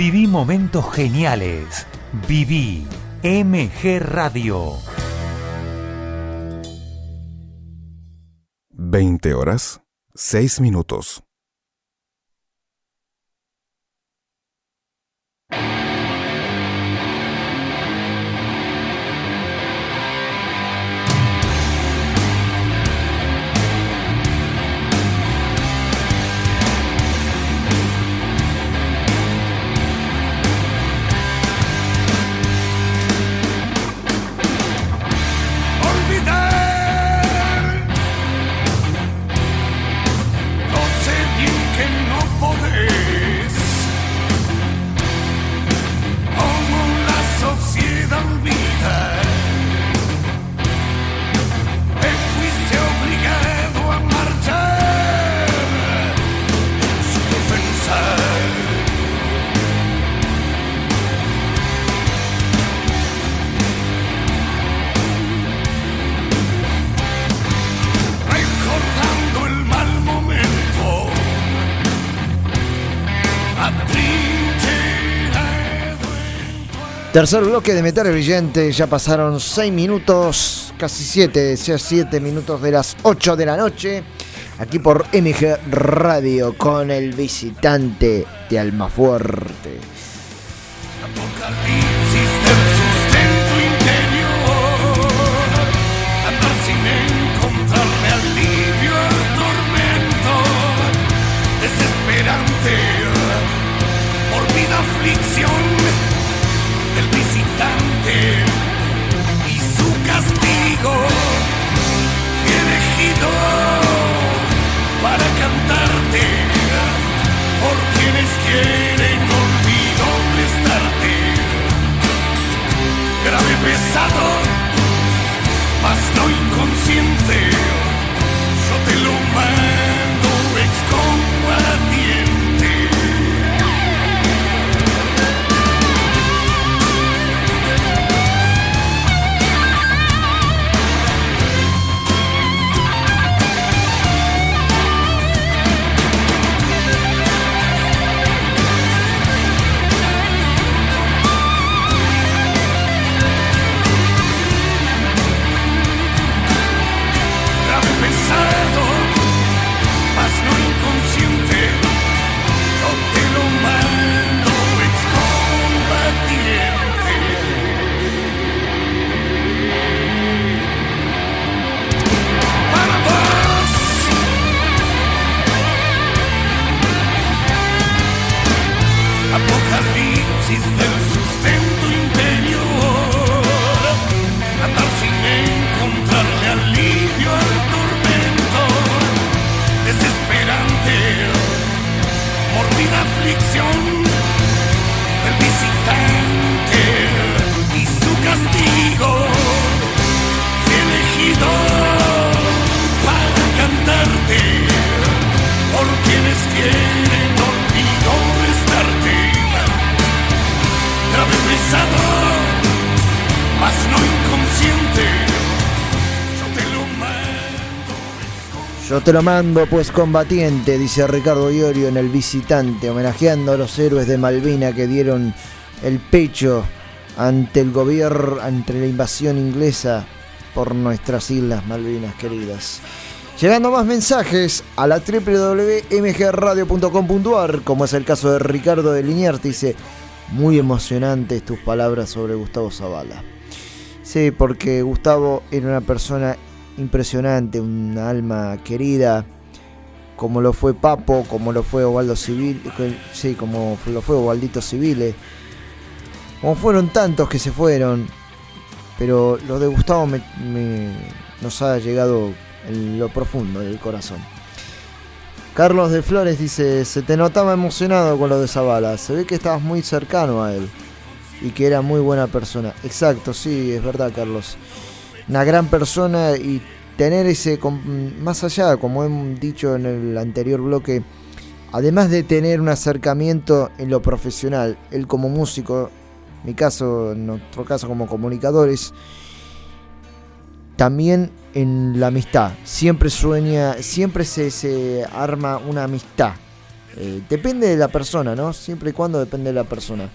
Viví momentos geniales. Viví MG Radio. 20 horas, 6 minutos. Tercer bloque de Metal Brillante, ya pasaron 6 minutos, casi 7, ya 7 minutos de las 8 de la noche, aquí por MG Radio con el visitante de Almafuerte. Grave pesado, mas no inconsciente. Yo te lo mando y su castigo elegido para cantarte por quienes quieren olvido prestarte grave pesado mas no inconsciente. Yo te lo mando. Yo te lo mando pues combatiente, dice Ricardo Iorio en El Visitante, homenajeando a los héroes de Malvina que dieron el pecho ante el gobierno, ante la invasión inglesa por nuestras islas Malvinas queridas. Llegando más mensajes a la www.mgradio.com.ar, como es el caso de Ricardo de Liniers, dice, muy emocionantes tus palabras sobre Gustavo Zavala. Sí, porque Gustavo era una persona impresionante, un alma querida, como lo fue Papo, como lo fue Ovaldo Civil, sí, como lo fue Ovaldito Civile, como fueron tantos que se fueron, pero lo de Gustavo me- nos ha llegado en lo profundo del corazón. Carlos de Flores dice, se te notaba emocionado con lo de Zavala, se ve que estabas muy cercano a él y que era muy buena persona. Exacto, sí, es verdad Carlos. Una gran persona y tener ese, más allá, como hemos dicho en el anterior bloque, además de tener un acercamiento en lo profesional, él como músico, mi caso, en nuestro caso como comunicadores, también en la amistad. Siempre sueña, siempre se, se arma una amistad. Eh, depende de la persona, ¿no? Siempre y cuando depende de la persona.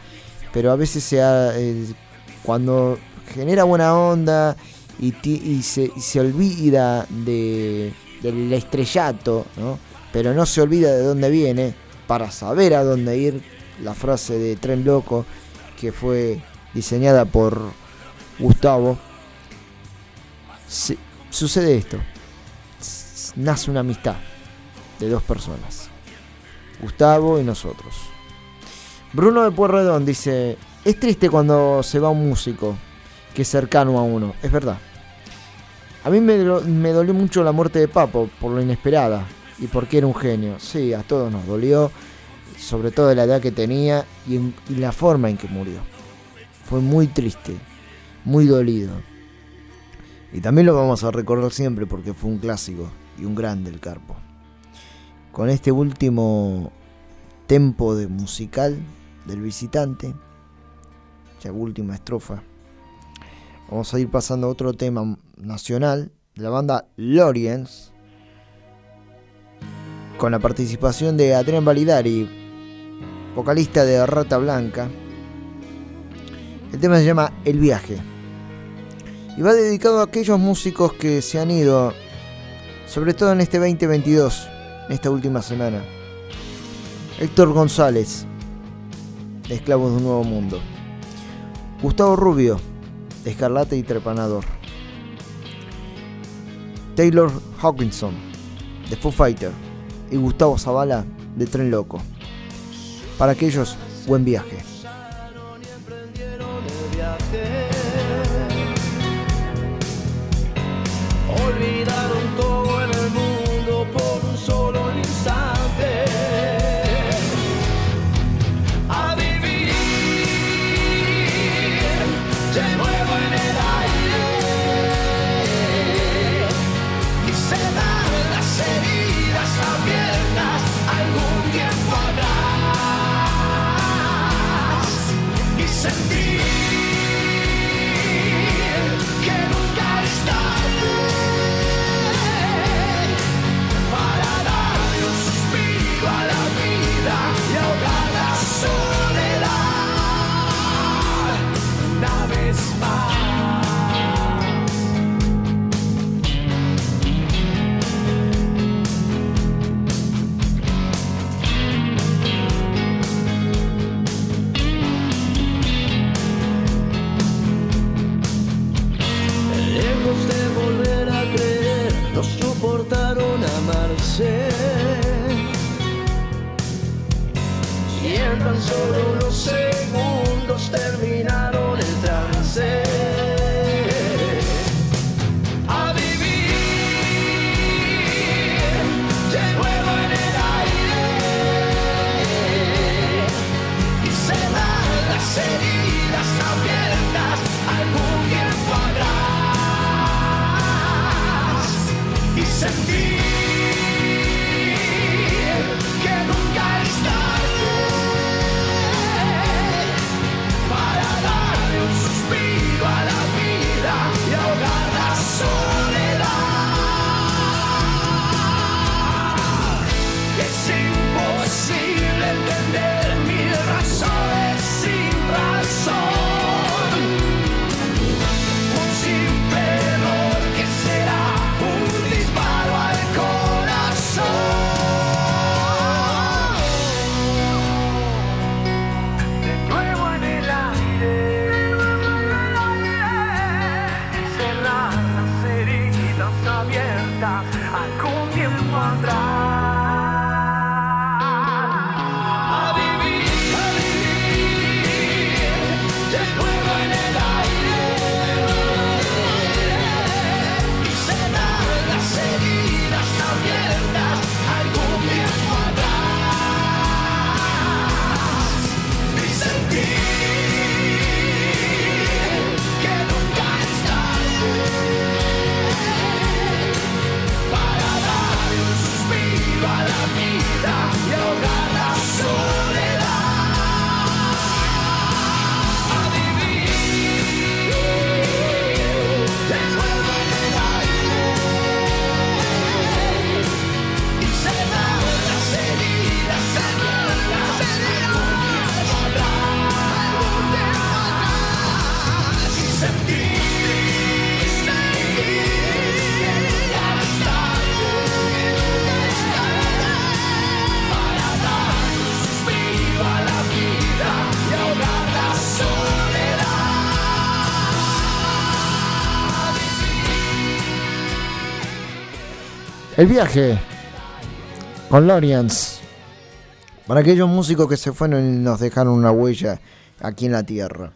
Pero a veces se ha- eh, cuando genera buena onda y, se, y se olvida de, del estrellato, ¿no? Pero no se olvida de dónde viene para saber a dónde ir. La frase de Tren Loco que fue diseñada por Gustavo se- sucede esto. Nace una amistad de dos personas. Gustavo y nosotros. Bruno de Pueyrredón dice, es triste cuando se va un músico que es cercano a uno. Es verdad. A mí me, me dolió mucho la muerte de Papo por lo inesperada y porque era un genio. Sí, a todos nos dolió, sobre todo de la edad que tenía y, la forma en que murió. Fue muy triste, muy dolido. Y también lo vamos a recordar siempre porque fue un clásico y un grande el Carpo. Con este último tempo de musical del visitante, ya última estrofa, vamos a ir pasando a otro tema nacional de la banda Loriens, con la participación de Adrián Validari, vocalista de Rata Blanca. El tema se llama El viaje y va dedicado a aquellos músicos que se han ido, sobre todo en este 2022, en esta última semana. Héctor González, de Esclavos de un Nuevo Mundo. Gustavo Rubio, de Escarlata y Trepanador. Taylor Hawkinson, de Foo Fighter. Y Gustavo Zavala, de Tren Loco. Para aquellos, buen viaje. Amarse. Y en tan solo unos segundos El viaje con Lorians. Para aquellos músicos que se fueron y nos dejaron una huella aquí en la tierra.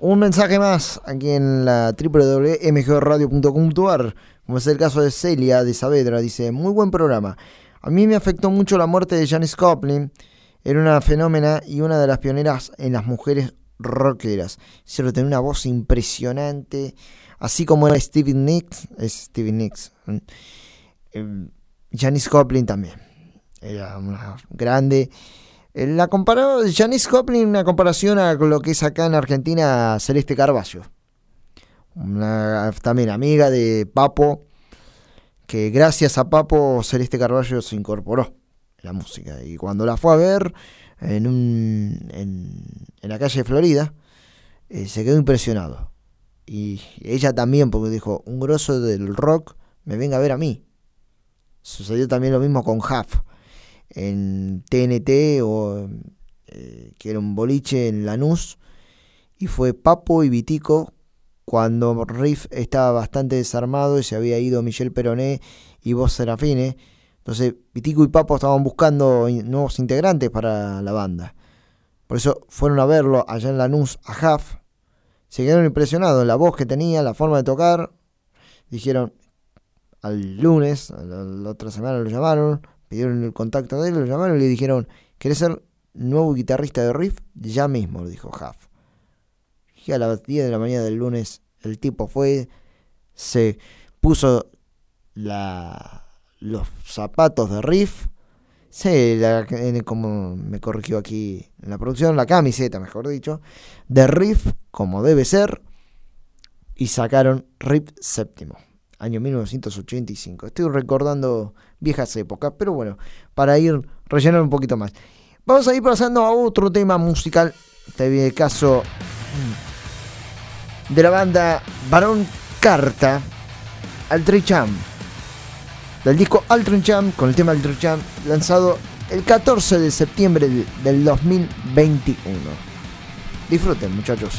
Un mensaje más aquí en la www.mgradio.com.ar, como es el caso de Celia de Saavedra, dice, muy buen programa. A mí me afectó mucho la muerte de Janis Joplin, era una fenómena y una de las pioneras en las mujeres rockeras. Cierto, tenía una voz impresionante, así como era Stevie Nicks, es Stevie Nicks. Eh, Janis Joplin también, era una grande. Eh, La comparó Janis Joplin una comparación a lo que es acá en Argentina Celeste Carballo. Una también amiga de Papo, que gracias a Papo Celeste Carballo se incorporó la música. Y cuando la fue a ver en, un, en, en la calle de Florida, eh, se quedó impresionado. Y ella también, porque dijo, un grosso del rock me venga a ver a mí. Sucedió también lo mismo con Huff en TNT o eh, que era un boliche en Lanús y fue Papo y Vitico cuando Riff estaba bastante desarmado y se había ido Michel Peroné y vos Serafine. Entonces Vitico y Papo estaban buscando nuevos integrantes para la banda. Por eso fueron a verlo allá en Lanús a Huff. Se quedaron impresionados la voz que tenía la forma de tocar. Dijeron al lunes la, otra semana lo llamaron pidieron el contacto de él, lo llamaron y le dijeron, ¿querés ser nuevo guitarrista de Riff? Ya mismo, le dijo Huff. Y a las 10 de la mañana del lunes el tipo fue, se puso la, los zapatos de Riff, sí, la- como me corrigió aquí en la producción, la camiseta, mejor dicho, de Riff, como debe ser, y sacaron Riff séptimo año 1985. Estoy recordando viejas épocas, pero bueno, para ir rellenando un poquito más. Vamos a ir pasando a otro tema musical, este caso mm, de la banda Barón Carta, Altricham. Del disco Altricham, con el tema Altricham, lanzado el 14 de septiembre de- del 2021. Disfruten, muchachos.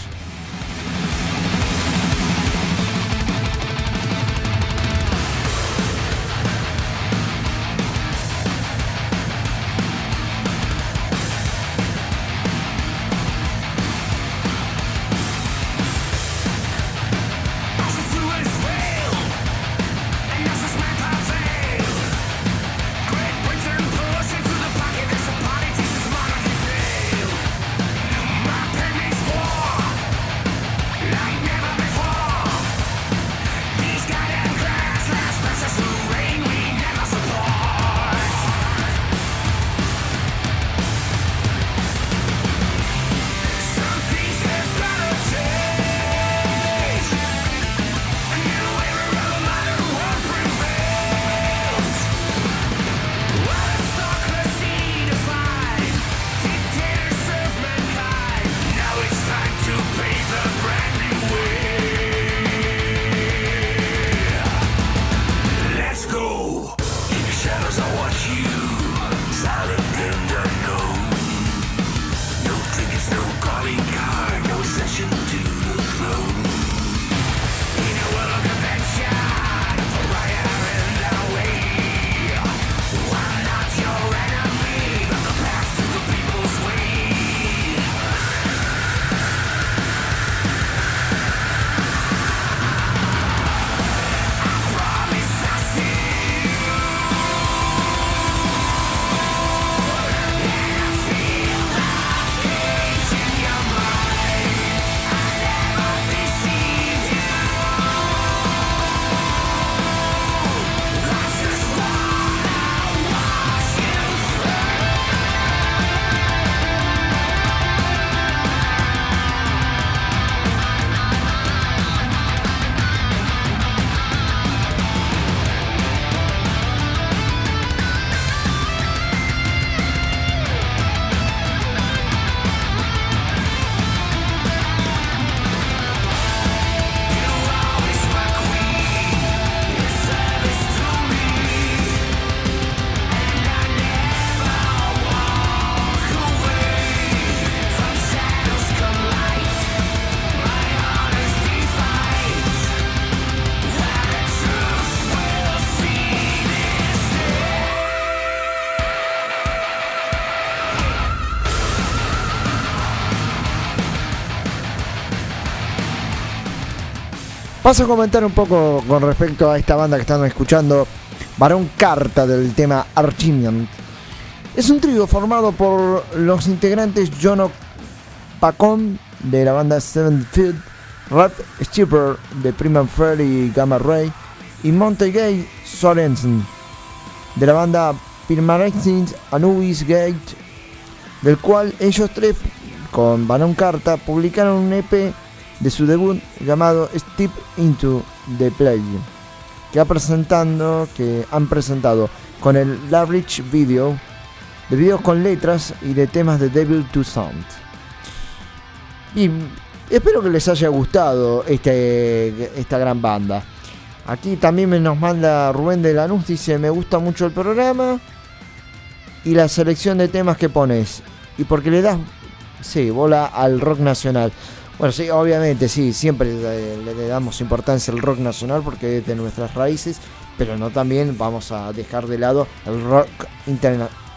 Paso a comentar un poco con respecto a esta banda que están escuchando, Barón Carta del tema Archimian. Es un trío formado por los integrantes Jono Pacón de la banda Seven Feet, Rap Skipper de Prima Fair y Gamma Ray y Montegay Sorensen de la banda Permanent Anubis Gate, del cual ellos tres con Barón Carta publicaron un EP de su debut llamado Step Into the Play, que, ha presentando, que han presentado con el Larrich Video, de videos con letras y de temas de Devil to Sound. Y espero que les haya gustado este, esta gran banda. Aquí también me nos manda Rubén de Lanús, dice, me gusta mucho el programa y la selección de temas que pones. Y porque le das, sí, bola al rock nacional. Bueno, sí, obviamente, sí, siempre le, damos importancia al rock nacional porque es de nuestras raíces, pero no también vamos a dejar de lado el rock,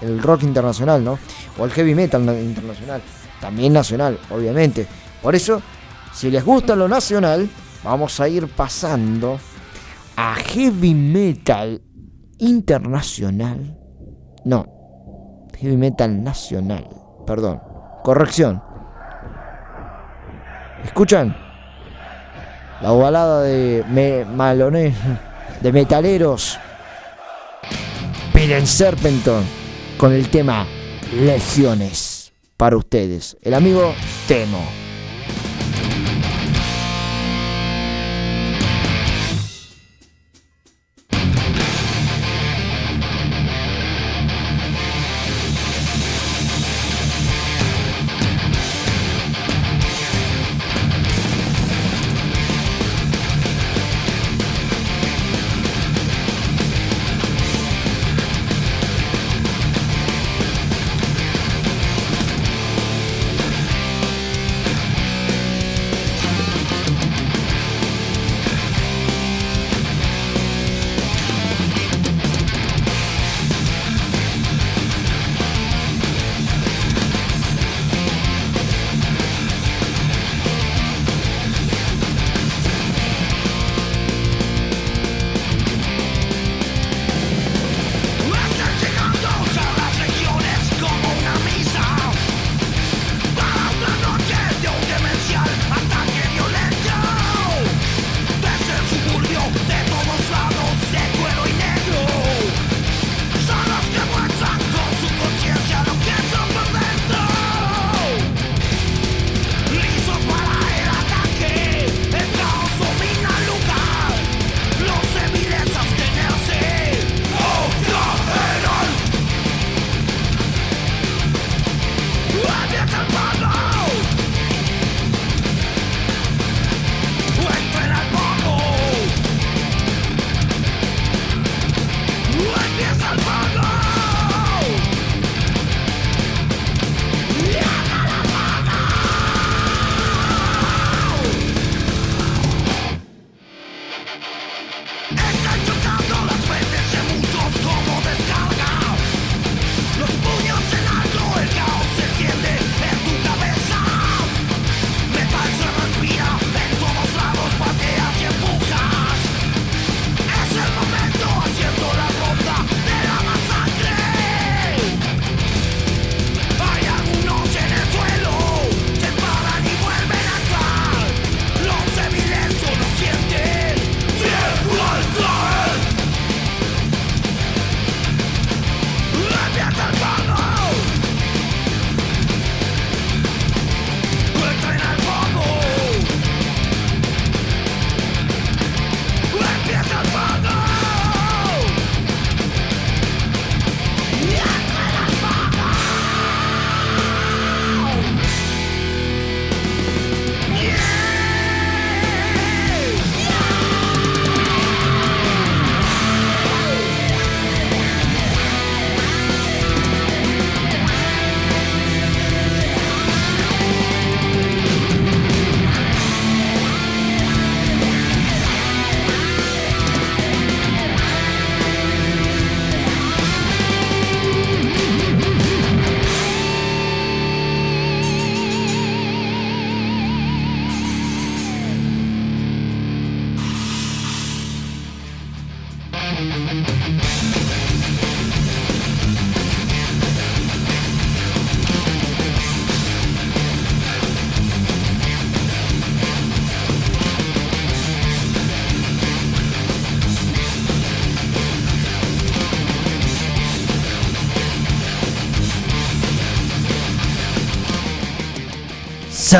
el rock internacional, ¿no? O el heavy metal internacional, también nacional, obviamente. Por eso, si les gusta lo nacional, vamos a ir pasando a heavy metal internacional. No, heavy metal nacional, perdón, corrección. ¿Escuchan? La balada de me, de metaleros. Piden Serpenton con el tema Legiones para ustedes. El amigo Temo.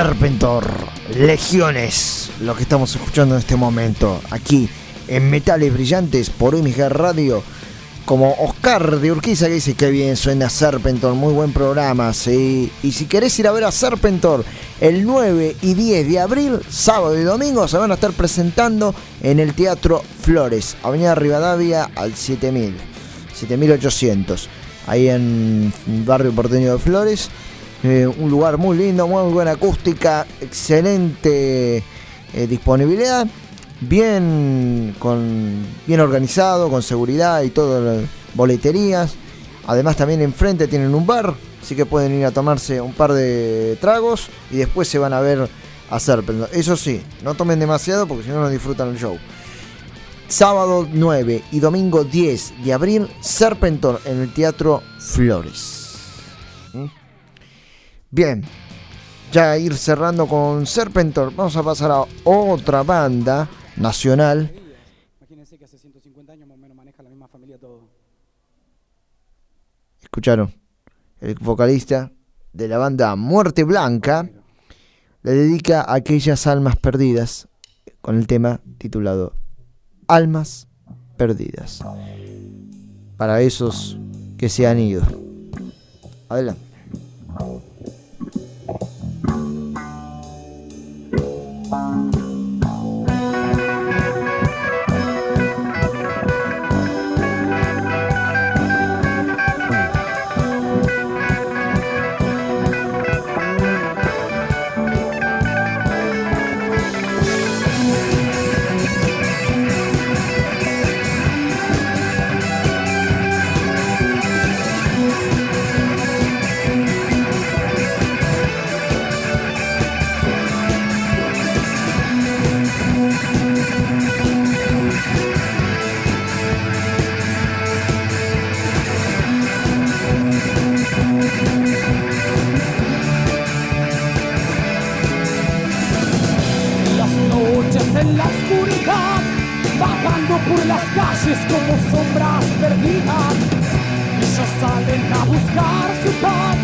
Serpentor, Legiones, lo que estamos escuchando en este momento, aquí en Metales Brillantes por MG Radio, como Oscar de Urquiza que dice que bien suena Serpentor, muy buen programa. Y si querés ir a ver a Serpentor el 9 y 10 de abril, sábado y domingo, se van a estar presentando en el Teatro Flores, Avenida Rivadavia al 7000, 7800, ahí en barrio porteño de Flores. Eh, un lugar muy lindo, muy buena acústica, excelente eh, disponibilidad, bien, con, bien organizado, con seguridad y todas las boleterías. Además también enfrente tienen un bar, así que pueden ir a tomarse un par de tragos y después se van a ver a Serpentor. Eso sí, no tomen demasiado porque si no no disfrutan el show. Sábado 9 y domingo 10 de abril, Serpentor en el Teatro Flores. Bien, ya ir cerrando con Serpentor, vamos a pasar a otra banda nacional. Imagínense que hace 150 años más o menos maneja la misma familia todo. Escucharon, el vocalista de la banda Muerte Blanca le dedica a aquellas almas perdidas con el tema titulado Almas Perdidas. Para esos que se han ido. Adelante. En la oscuridad, vagando por las calles como sombras perdidas. Ellos salen a buscar su paz,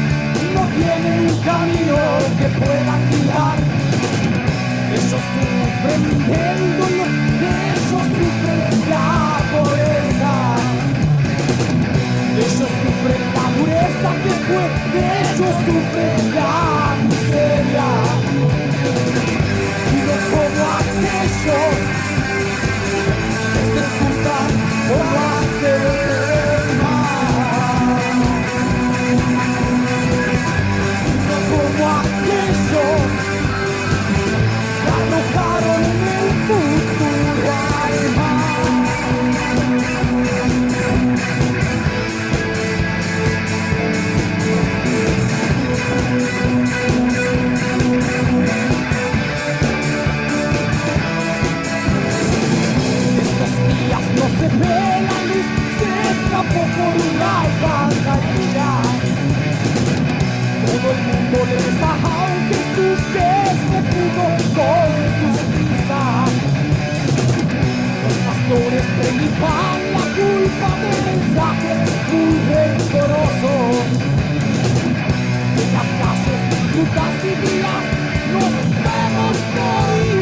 no tienen un camino que puedan guiar. Ellos sufren el dolor, ellos sufren la pobreza. Ellos sufren la dureza que fue, ellos sufren la miseria y no como se excusan por no hacer no se ve la luz, se escapó por una alcantarilla. Todo el mundo le besa a un Jesús que se pudo con justicia. Los pastores predican la culpa de mensajes muy rencorosos. En las calles, rutas y vías, nos vemos morir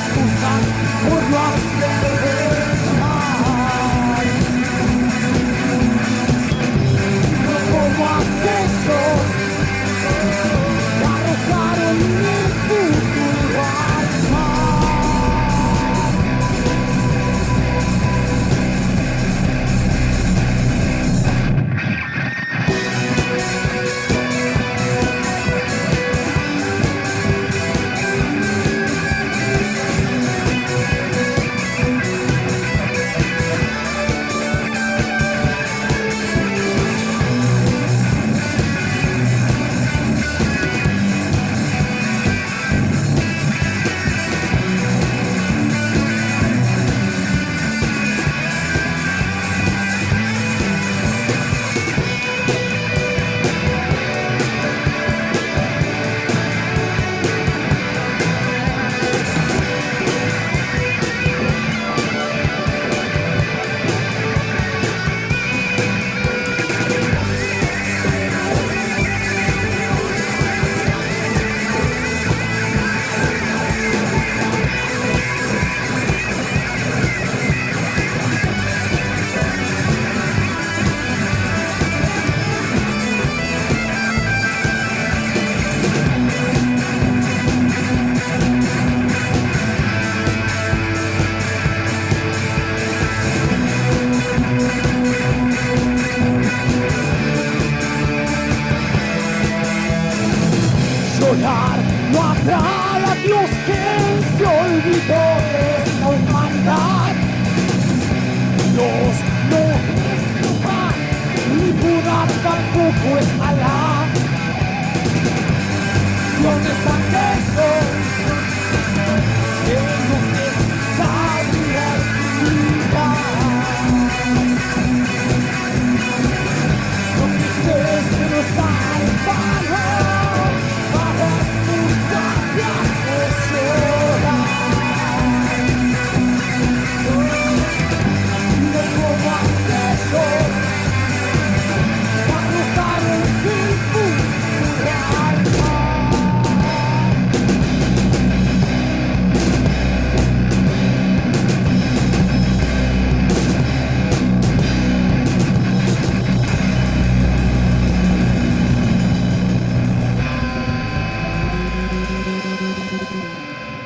que se excusan por no hacer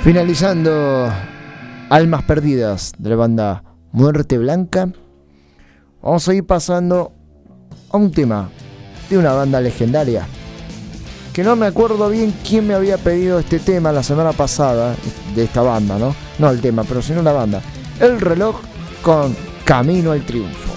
Finalizando Almas Perdidas de la banda Muerte Blanca, vamos a ir pasando a un tema de una banda legendaria. Que no me acuerdo bien quién me había pedido este tema la semana pasada de esta banda, ¿no? No el tema, pero sino la banda. El reloj con Camino al Triunfo.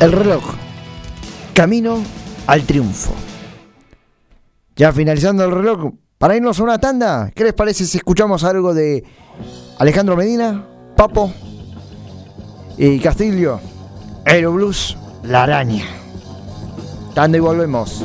El reloj. Camino al triunfo. Ya finalizando el reloj, para irnos a una tanda, ¿qué les parece si escuchamos algo de Alejandro Medina, Papo y Castillo? Aeroblues, La Araña. Tanda y volvemos.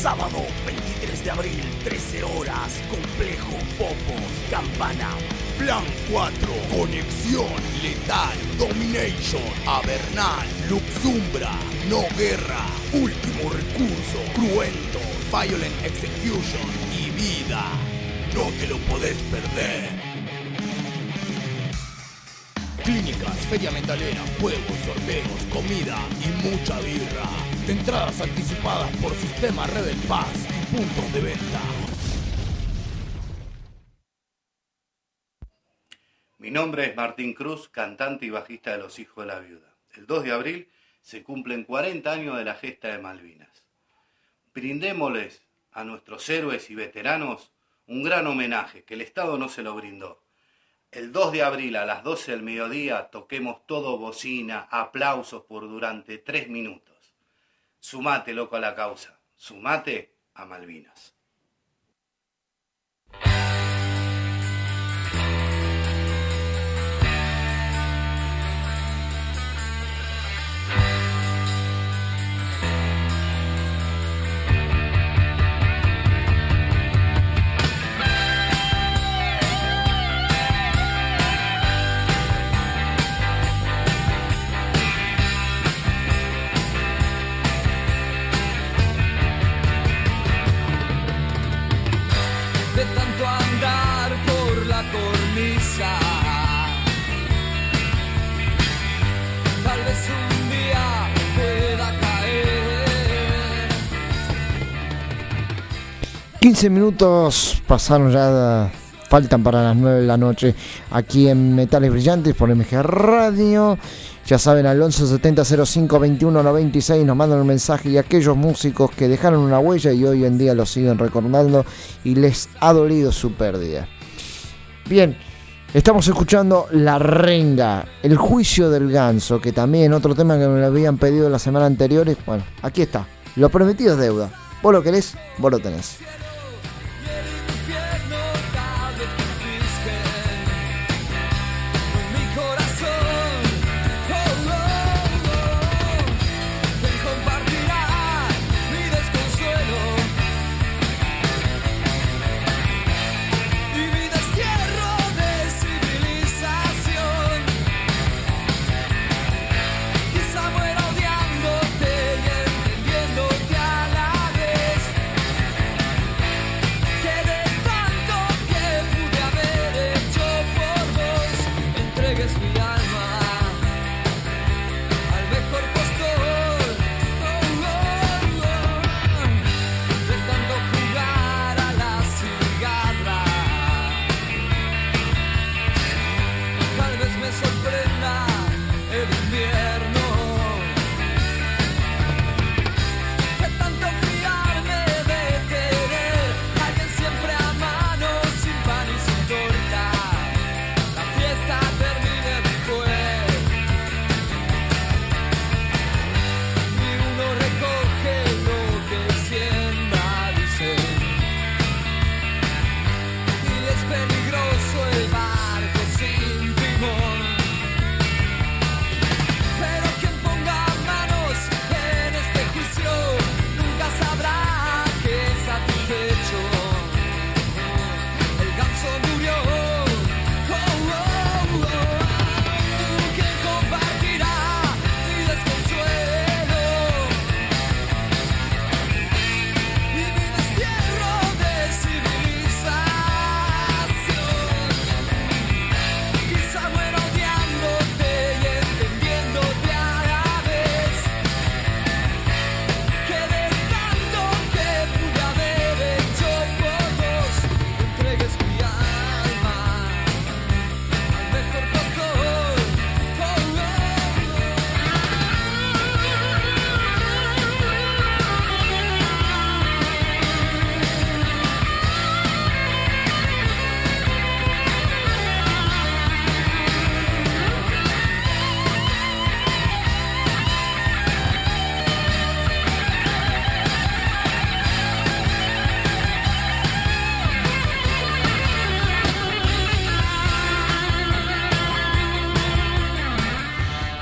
Sábado 23 de abril, 13 horas, Complejo Popos, Campana. Plan 4, Conexión, Letal, Domination, Avernal, Luxumbra, No Guerra, Último Recurso, Cruento, Violent Execution y Vida. No te lo podés perder. Clínicas, feria metalera, juegos, sorteos, comida y mucha birra. Entradas anticipadas por sistema Rebel Pass y puntos de venta. Mi nombre es Martín Cruz, cantante y bajista de Los Hijos de la Viuda. El 2 de abril se cumplen 40 años de la gesta de Malvinas. Brindémosles a nuestros héroes y veteranos un gran homenaje que el Estado no se lo brindó. El 2 de abril a las 12 del mediodía toquemos todo bocina, aplausos por durante tres minutos. Sumate, loco, a la causa. Sumate a Malvinas. 15 minutos pasaron ya, faltan para las 9 de la noche aquí en Metales Brillantes por MG Radio. Ya saben, al 1170 05 21 96 nos mandan un mensaje y aquellos músicos que dejaron una huella y hoy en día lo siguen recordando y les ha dolido su pérdida. Bien, estamos escuchando La Renga, el juicio del ganso, que también otro tema que me lo habían pedido la semana anterior. Bueno, aquí está, lo prometido es deuda. Vos lo querés, vos lo tenés.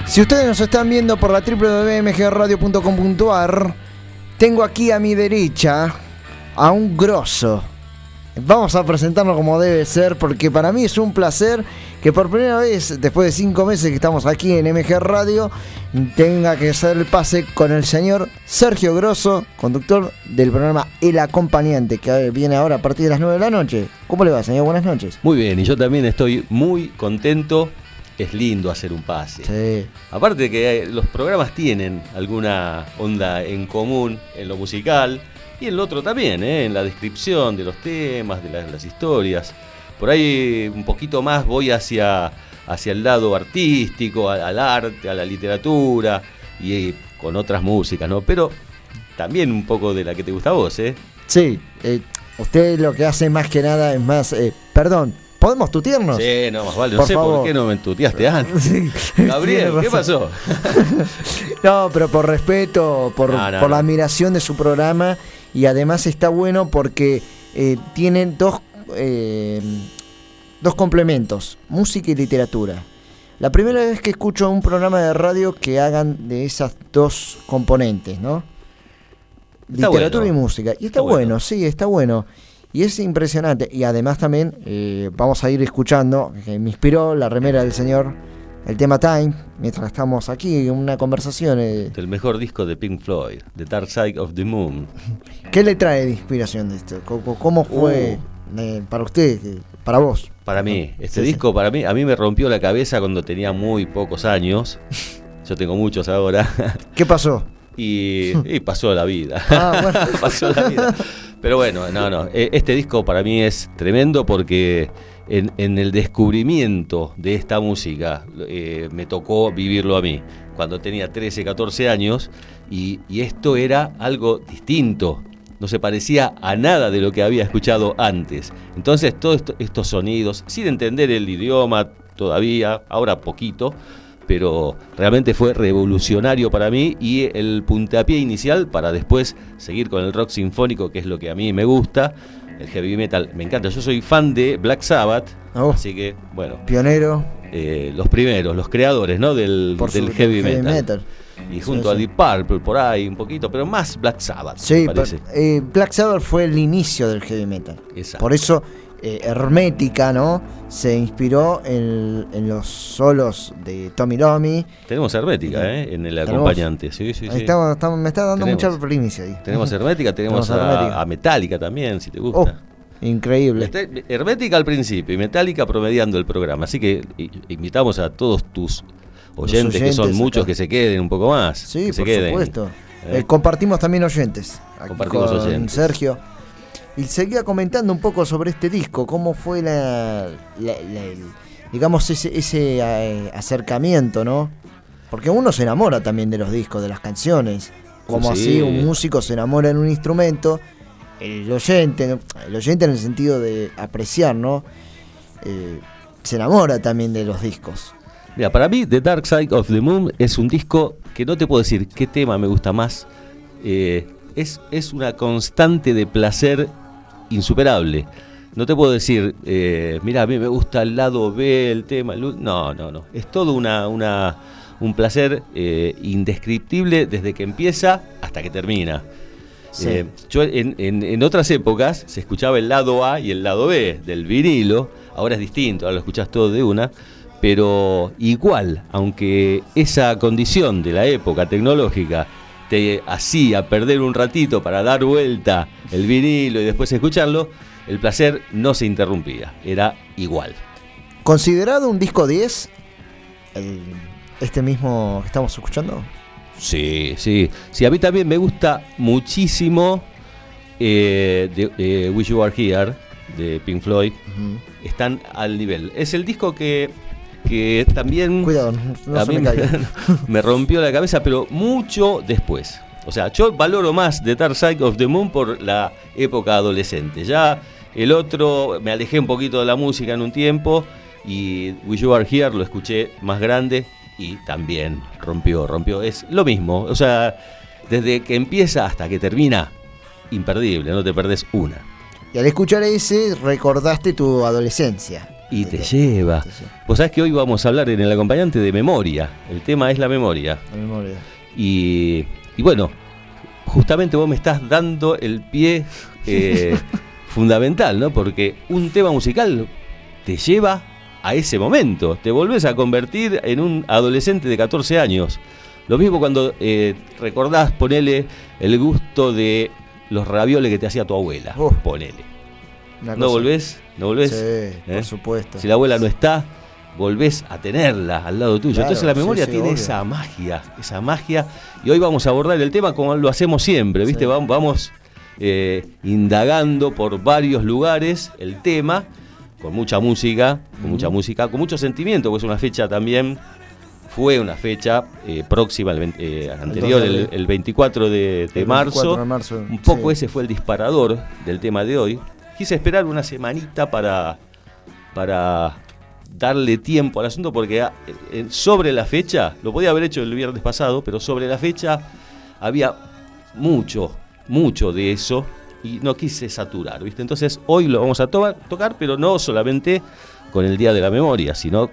Si ustedes nos están viendo por la www.mgradio.com.ar, tengo aquí a mi derecha a un grosso. Vamos a presentarlo como debe ser, porque para mí es un placer que por primera vez, después de cinco meses que estamos aquí en MG Radio, tenga que hacer el pase con el señor Sergio Grosso, conductor del programa El Acompañante, que viene ahora a partir de las 9 de la noche. ¿Cómo le va, señor? Buenas noches. Muy bien, y yo también estoy muy contento. Es lindo hacer un pase. Sí. Aparte de que eh, los programas tienen alguna onda en común en lo musical y en lo otro también, ¿eh? en la descripción de los temas, de las, las historias. Por ahí un poquito más voy hacia, hacia el lado artístico, al arte, a la literatura y eh, con otras músicas, ¿no? Pero también un poco de la que te gusta a vos, ¿eh? Sí, eh, usted lo que hace más que nada es más... eh, perdón, ¿podemos tutearnos? Sí, no, más vale. No Por sé favor. por qué no me entuteaste [laughs] antes. Sí, Gabriel, ¿qué pasó? [laughs] No, pero por respeto, por, No, no, por la admiración de su programa y además está bueno porque eh, tiene dos, eh, dos complementos, música y literatura. La primera vez que escucho un programa de radio que hagan de esas dos componentes, ¿no? Está literatura bueno. y música. Y está, Está bueno. bueno. sí, está bueno. Y es impresionante. Y además también eh, vamos a ir escuchando, que me inspiró la remera del señor, el tema Time, mientras estamos aquí en una conversación. eh, El mejor disco de Pink Floyd, The Dark Side of the Moon. ¿Qué le trae de inspiración de esto? ¿Cómo, cómo fue eh, para usted, eh, para vos? Para mí, este Sí, sí. disco para mí, a mí me rompió la cabeza cuando tenía muy pocos años. Yo tengo muchos ahora. ¿Qué pasó? Y, y pasó la vida. [laughs] Ah, bueno. [laughs] pasó la vida. Pero bueno, no, no. eh, Este disco para mí es tremendo porque en, en el descubrimiento de esta música eh, me tocó vivirlo a mí. Cuando tenía 13, 14 años y, y esto era algo distinto. No se parecía a nada de lo que había escuchado antes. Entonces todos esto- estos sonidos, sin entender el idioma todavía, ahora poquito, pero realmente fue revolucionario para mí y el puntapié inicial para después seguir con el rock sinfónico, que es lo que a mí me gusta. El heavy metal me encanta. Yo soy fan de Black Sabbath, Oh. así que, bueno, Pionero. eh, los primeros, los creadores ¿no? del, Por del su- heavy, heavy metal. metal. Y Sí, junto a sí. Deep Purple, por ahí un poquito, pero más Black Sabbath, Sí, me parece. pero, eh, Black Sabbath fue el inicio del heavy metal. Exacto. Por eso eh, Hermética, ¿no? Se inspiró en, en los solos de Tommy Lomi. Tenemos Hermética ¿eh? en el acompañante. Sí, sí, sí. estamos- estamos- me está dando Tenemos. mucha primicia ahí. Tenemos [laughs] Hermética, tenemos, a, Hermética. a Metallica también, si te gusta. Oh, increíble. Este- Hermética al principio y Metallica promediando el programa. Así que invitamos a todos tus oyentes, que son muchos, acá. que se queden un poco más. Sí, que se por queden. supuesto. ¿Eh? Eh, compartimos también oyentes. aquí Compartimos con oyentes. Sergio. Y seguía comentando un poco sobre este disco, cómo fue la, la- la- el- digamos, ese, ese eh, acercamiento, ¿no? Porque uno se enamora también de los discos, de las canciones. Como Sí. así un músico se enamora en un instrumento, el oyente, el oyente en el sentido de apreciar, ¿no? Eh, se enamora también de los discos. Mira, para mí The Dark Side of the Moon es un disco que no te puedo decir qué tema me gusta más. Eh, es, es una constante de placer insuperable. No te puedo decir, eh, mira, a mí me gusta el lado B, el tema. el u-". No, no, no. Es todo una, una, un placer eh, indescriptible desde que empieza hasta que termina. Sí. Eh, yo en, en- en otras épocas se escuchaba el lado A y el lado B del vinilo, ahora es distinto, ahora lo escuchas todo de una, pero igual, aunque esa condición de la época tecnológica te hacía perder un ratito para dar vuelta el vinilo y después escucharlo, el placer no se interrumpía, era igual. ¿Considerado un disco 10? el- este mismo que estamos escuchando. Sí, sí. Sí, a mí también me gusta muchísimo eh, de, de Wish You Are Here, de Pink Floyd. Están al nivel. Es el disco que, que también... Cuidado, no a se mí me [laughs] me rompió la cabeza, pero mucho después. O sea, yo valoro más The Dark Side of the Moon por la época adolescente. Ya el otro, me alejé un poquito de la música en un tiempo y Wish You Are Here lo escuché más grande y también rompió, rompió. Es lo mismo, o sea, desde que empieza hasta que termina, imperdible, no te perdés una. Y al escuchar ese, recordaste tu adolescencia. Y te lleva. Vos sabés que hoy vamos a hablar en el acompañante de memoria. El tema es la memoria. La memoria. Y, y bueno, justamente vos me estás dando el pie eh, [laughs] fundamental, ¿no? Porque un tema musical te lleva a ese momento. Te volvés a convertir en un adolescente de 14 años. Lo mismo cuando eh, recordás, ponele el gusto de los ravioles que te hacía tu abuela. Ponele. Una ¿No cosa- volvés? ¿No volvés? Sí, por ¿Eh? supuesto. Si la abuela no está, volvés a tenerla al lado tuyo. Claro, Entonces la memoria sí, tiene obvio. esa magia, esa magia. Y hoy vamos a abordar el tema como lo hacemos siempre, ¿viste? Vam- Vamos eh, indagando por varios lugares el tema, con mucha música, con mucha música, con mucho sentimiento, porque es una fecha también, fue una fecha eh, próxima, al eh, anterior, el, abril. el 24 de, de El marzo. 24 de marzo, Un poco ese fue el disparador del tema de hoy. Quise esperar una semanita para, para darle tiempo al asunto porque ah, eh, sobre la fecha, lo podía haber hecho el viernes pasado, pero sobre la fecha había mucho, mucho de eso y no quise saturar, ¿viste? Entonces hoy lo vamos a to- tocar, pero no solamente con el Día de la Memoria, sino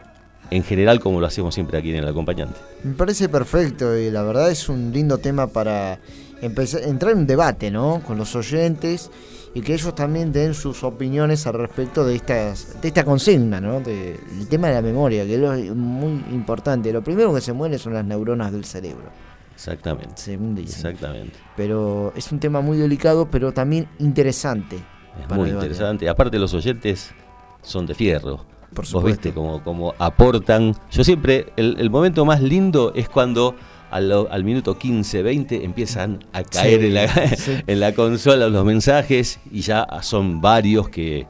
en general como lo hacemos siempre aquí en el acompañante. Me parece perfecto y la verdad es un lindo tema para empezar, entrar en un debate, ¿no? Con los oyentes y que ellos también den sus opiniones al respecto de estas de esta consigna, ¿no? De- el tema de la memoria, que es muy importante. Lo primero que se muere son las neuronas del cerebro. Exactamente. Según dicen. Exactamente. Pero es un tema muy delicado, pero también interesante. Es muy debatir. interesante. Aparte los oyentes son de fierro. Por Vos supuesto. viste como, como aportan. Yo siempre, el, el momento más lindo es cuando al, al minuto 15, 20 empiezan a caer Sí, en, la, sí. [laughs] en la consola los mensajes y ya son varios que,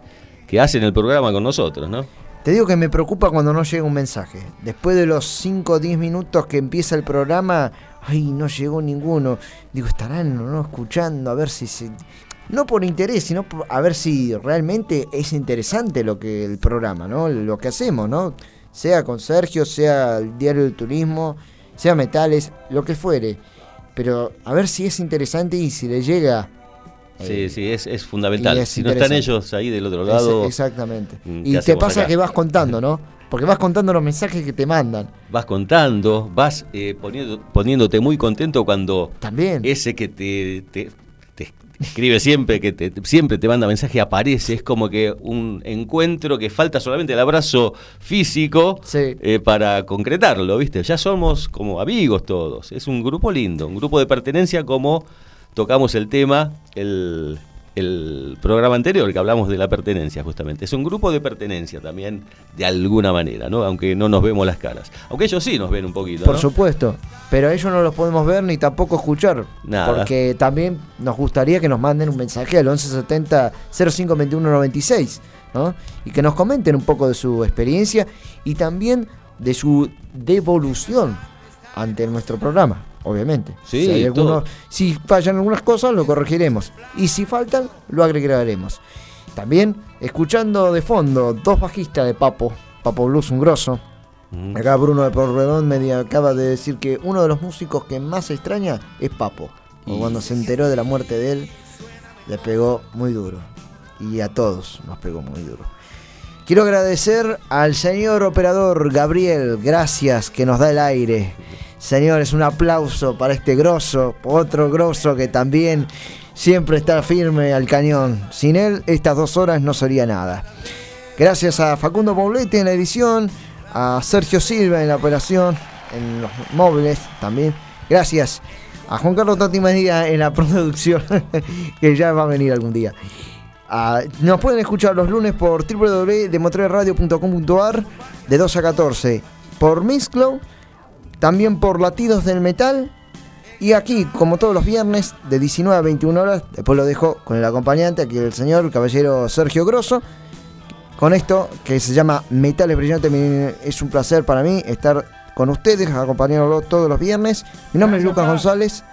que hacen el programa con nosotros, ¿no? Te digo que me preocupa cuando no llega un mensaje. Después de los 5 o 10 minutos que empieza el programa, ay, no llegó ninguno. Digo, estarán o no escuchando, a ver si se... No por interés, sino por- a ver si realmente es interesante lo que el programa, ¿no? Lo que hacemos, ¿no? Sea con Sergio, sea el Diario del Turismo, sea Metales, lo que fuere. Pero a ver si es interesante y si le llega... Sí, sí, es, es fundamental. es si no están ellos ahí del otro lado. Ese- exactamente. mm, ¿qué Y te pasa acá? que vas contando, ¿no? Porque vas contando los mensajes que te mandan. vas contando, vas eh, poniendo, poniéndote muy contento cuando También. ese que te, te- te escribe siempre, que te, siempre te manda mensaje, aparece. Es como que un encuentro que falta solamente el abrazo físico eh, para concretarlo, ¿viste? Ya somos como amigos todos. Es un grupo lindo, un grupo de pertenencia como tocamos el tema, el, el programa anterior que hablamos de la pertenencia justamente. Es un grupo de pertenencia también, de alguna manera, ¿no? Aunque no nos vemos las caras. Aunque ellos sí nos ven un poquito, Por ¿no? supuesto. Pero ellos no los podemos ver ni tampoco escuchar. Nada. Porque también nos gustaría que nos manden un mensaje al 1170 052196, ¿no? Y que nos comenten un poco de su experiencia y también de su devolución ante nuestro programa, obviamente. Sí, si, hay algunos- si fallan algunas cosas, lo corregiremos. Y si faltan, lo agregaremos. También, escuchando de fondo, dos bajistas de Papo, Papo Blues, un grosso. Acá Bruno de Porredón me acaba de decir que uno de los músicos que más se extraña es Papo. Y- cuando se enteró de la muerte de él, le pegó muy duro. Y a todos nos pegó muy duro. Quiero agradecer al señor operador Gabriel, gracias que nos da el aire. Señores, un aplauso para este grosso, otro grosso que también siempre está firme al cañón. Sin él, estas dos horas no sería nada. Gracias a Facundo Poblete en la edición, a Sergio Silva en la operación, en los móviles también. Gracias a Juan Carlos Tati María en la [laughs] producción, que ya va a venir algún día. Ah, nos pueden escuchar los lunes por www.demotrerradio.com.ar de 2 a 14 por Mixcloud, también por Latidos del Metal y aquí, como todos los viernes, de 19 a 21 horas, después lo dejo con el acompañante, aquí el señor, el caballero Sergio Grosso, con esto que se llama Metales Brillantes. Es un placer para mí estar con ustedes, acompañándolo todos los viernes. Mi nombre es Lucas González.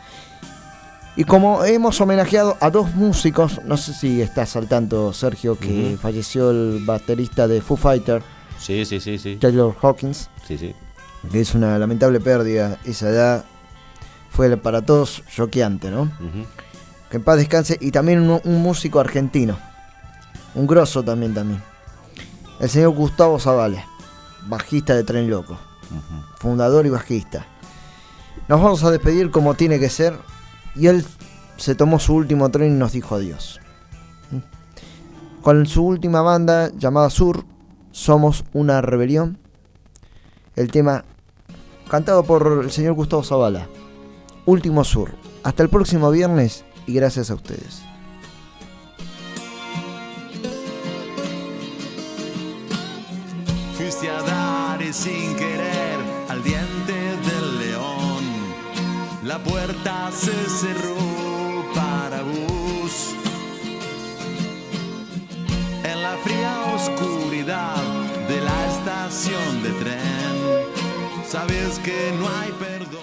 Y como hemos homenajeado a dos músicos, no sé si estás al tanto, Sergio, que falleció el baterista de Foo Fighter, Sí, sí, sí, sí. Taylor Hawkins, Sí, sí. Que es una lamentable pérdida. Esa edad fue para todos choqueante, ¿no? Que en paz descanse. Y también un, un músico argentino. Un grosso también también. el señor Gustavo Zavala, bajista de Tren Loco, fundador y bajista. Nos vamos a despedir como tiene que ser y él se tomó su último tren y nos dijo adiós. Con su última banda llamada Sur, Somos una Rebelión, el tema cantado por el señor Gustavo Zavala, Último Sur. Hasta el próximo viernes y gracias a ustedes. Fuiste a dar y sin querer al diente del león. La puerta se cerró para vos. En la fría oscuridad sabes que no hay perdón.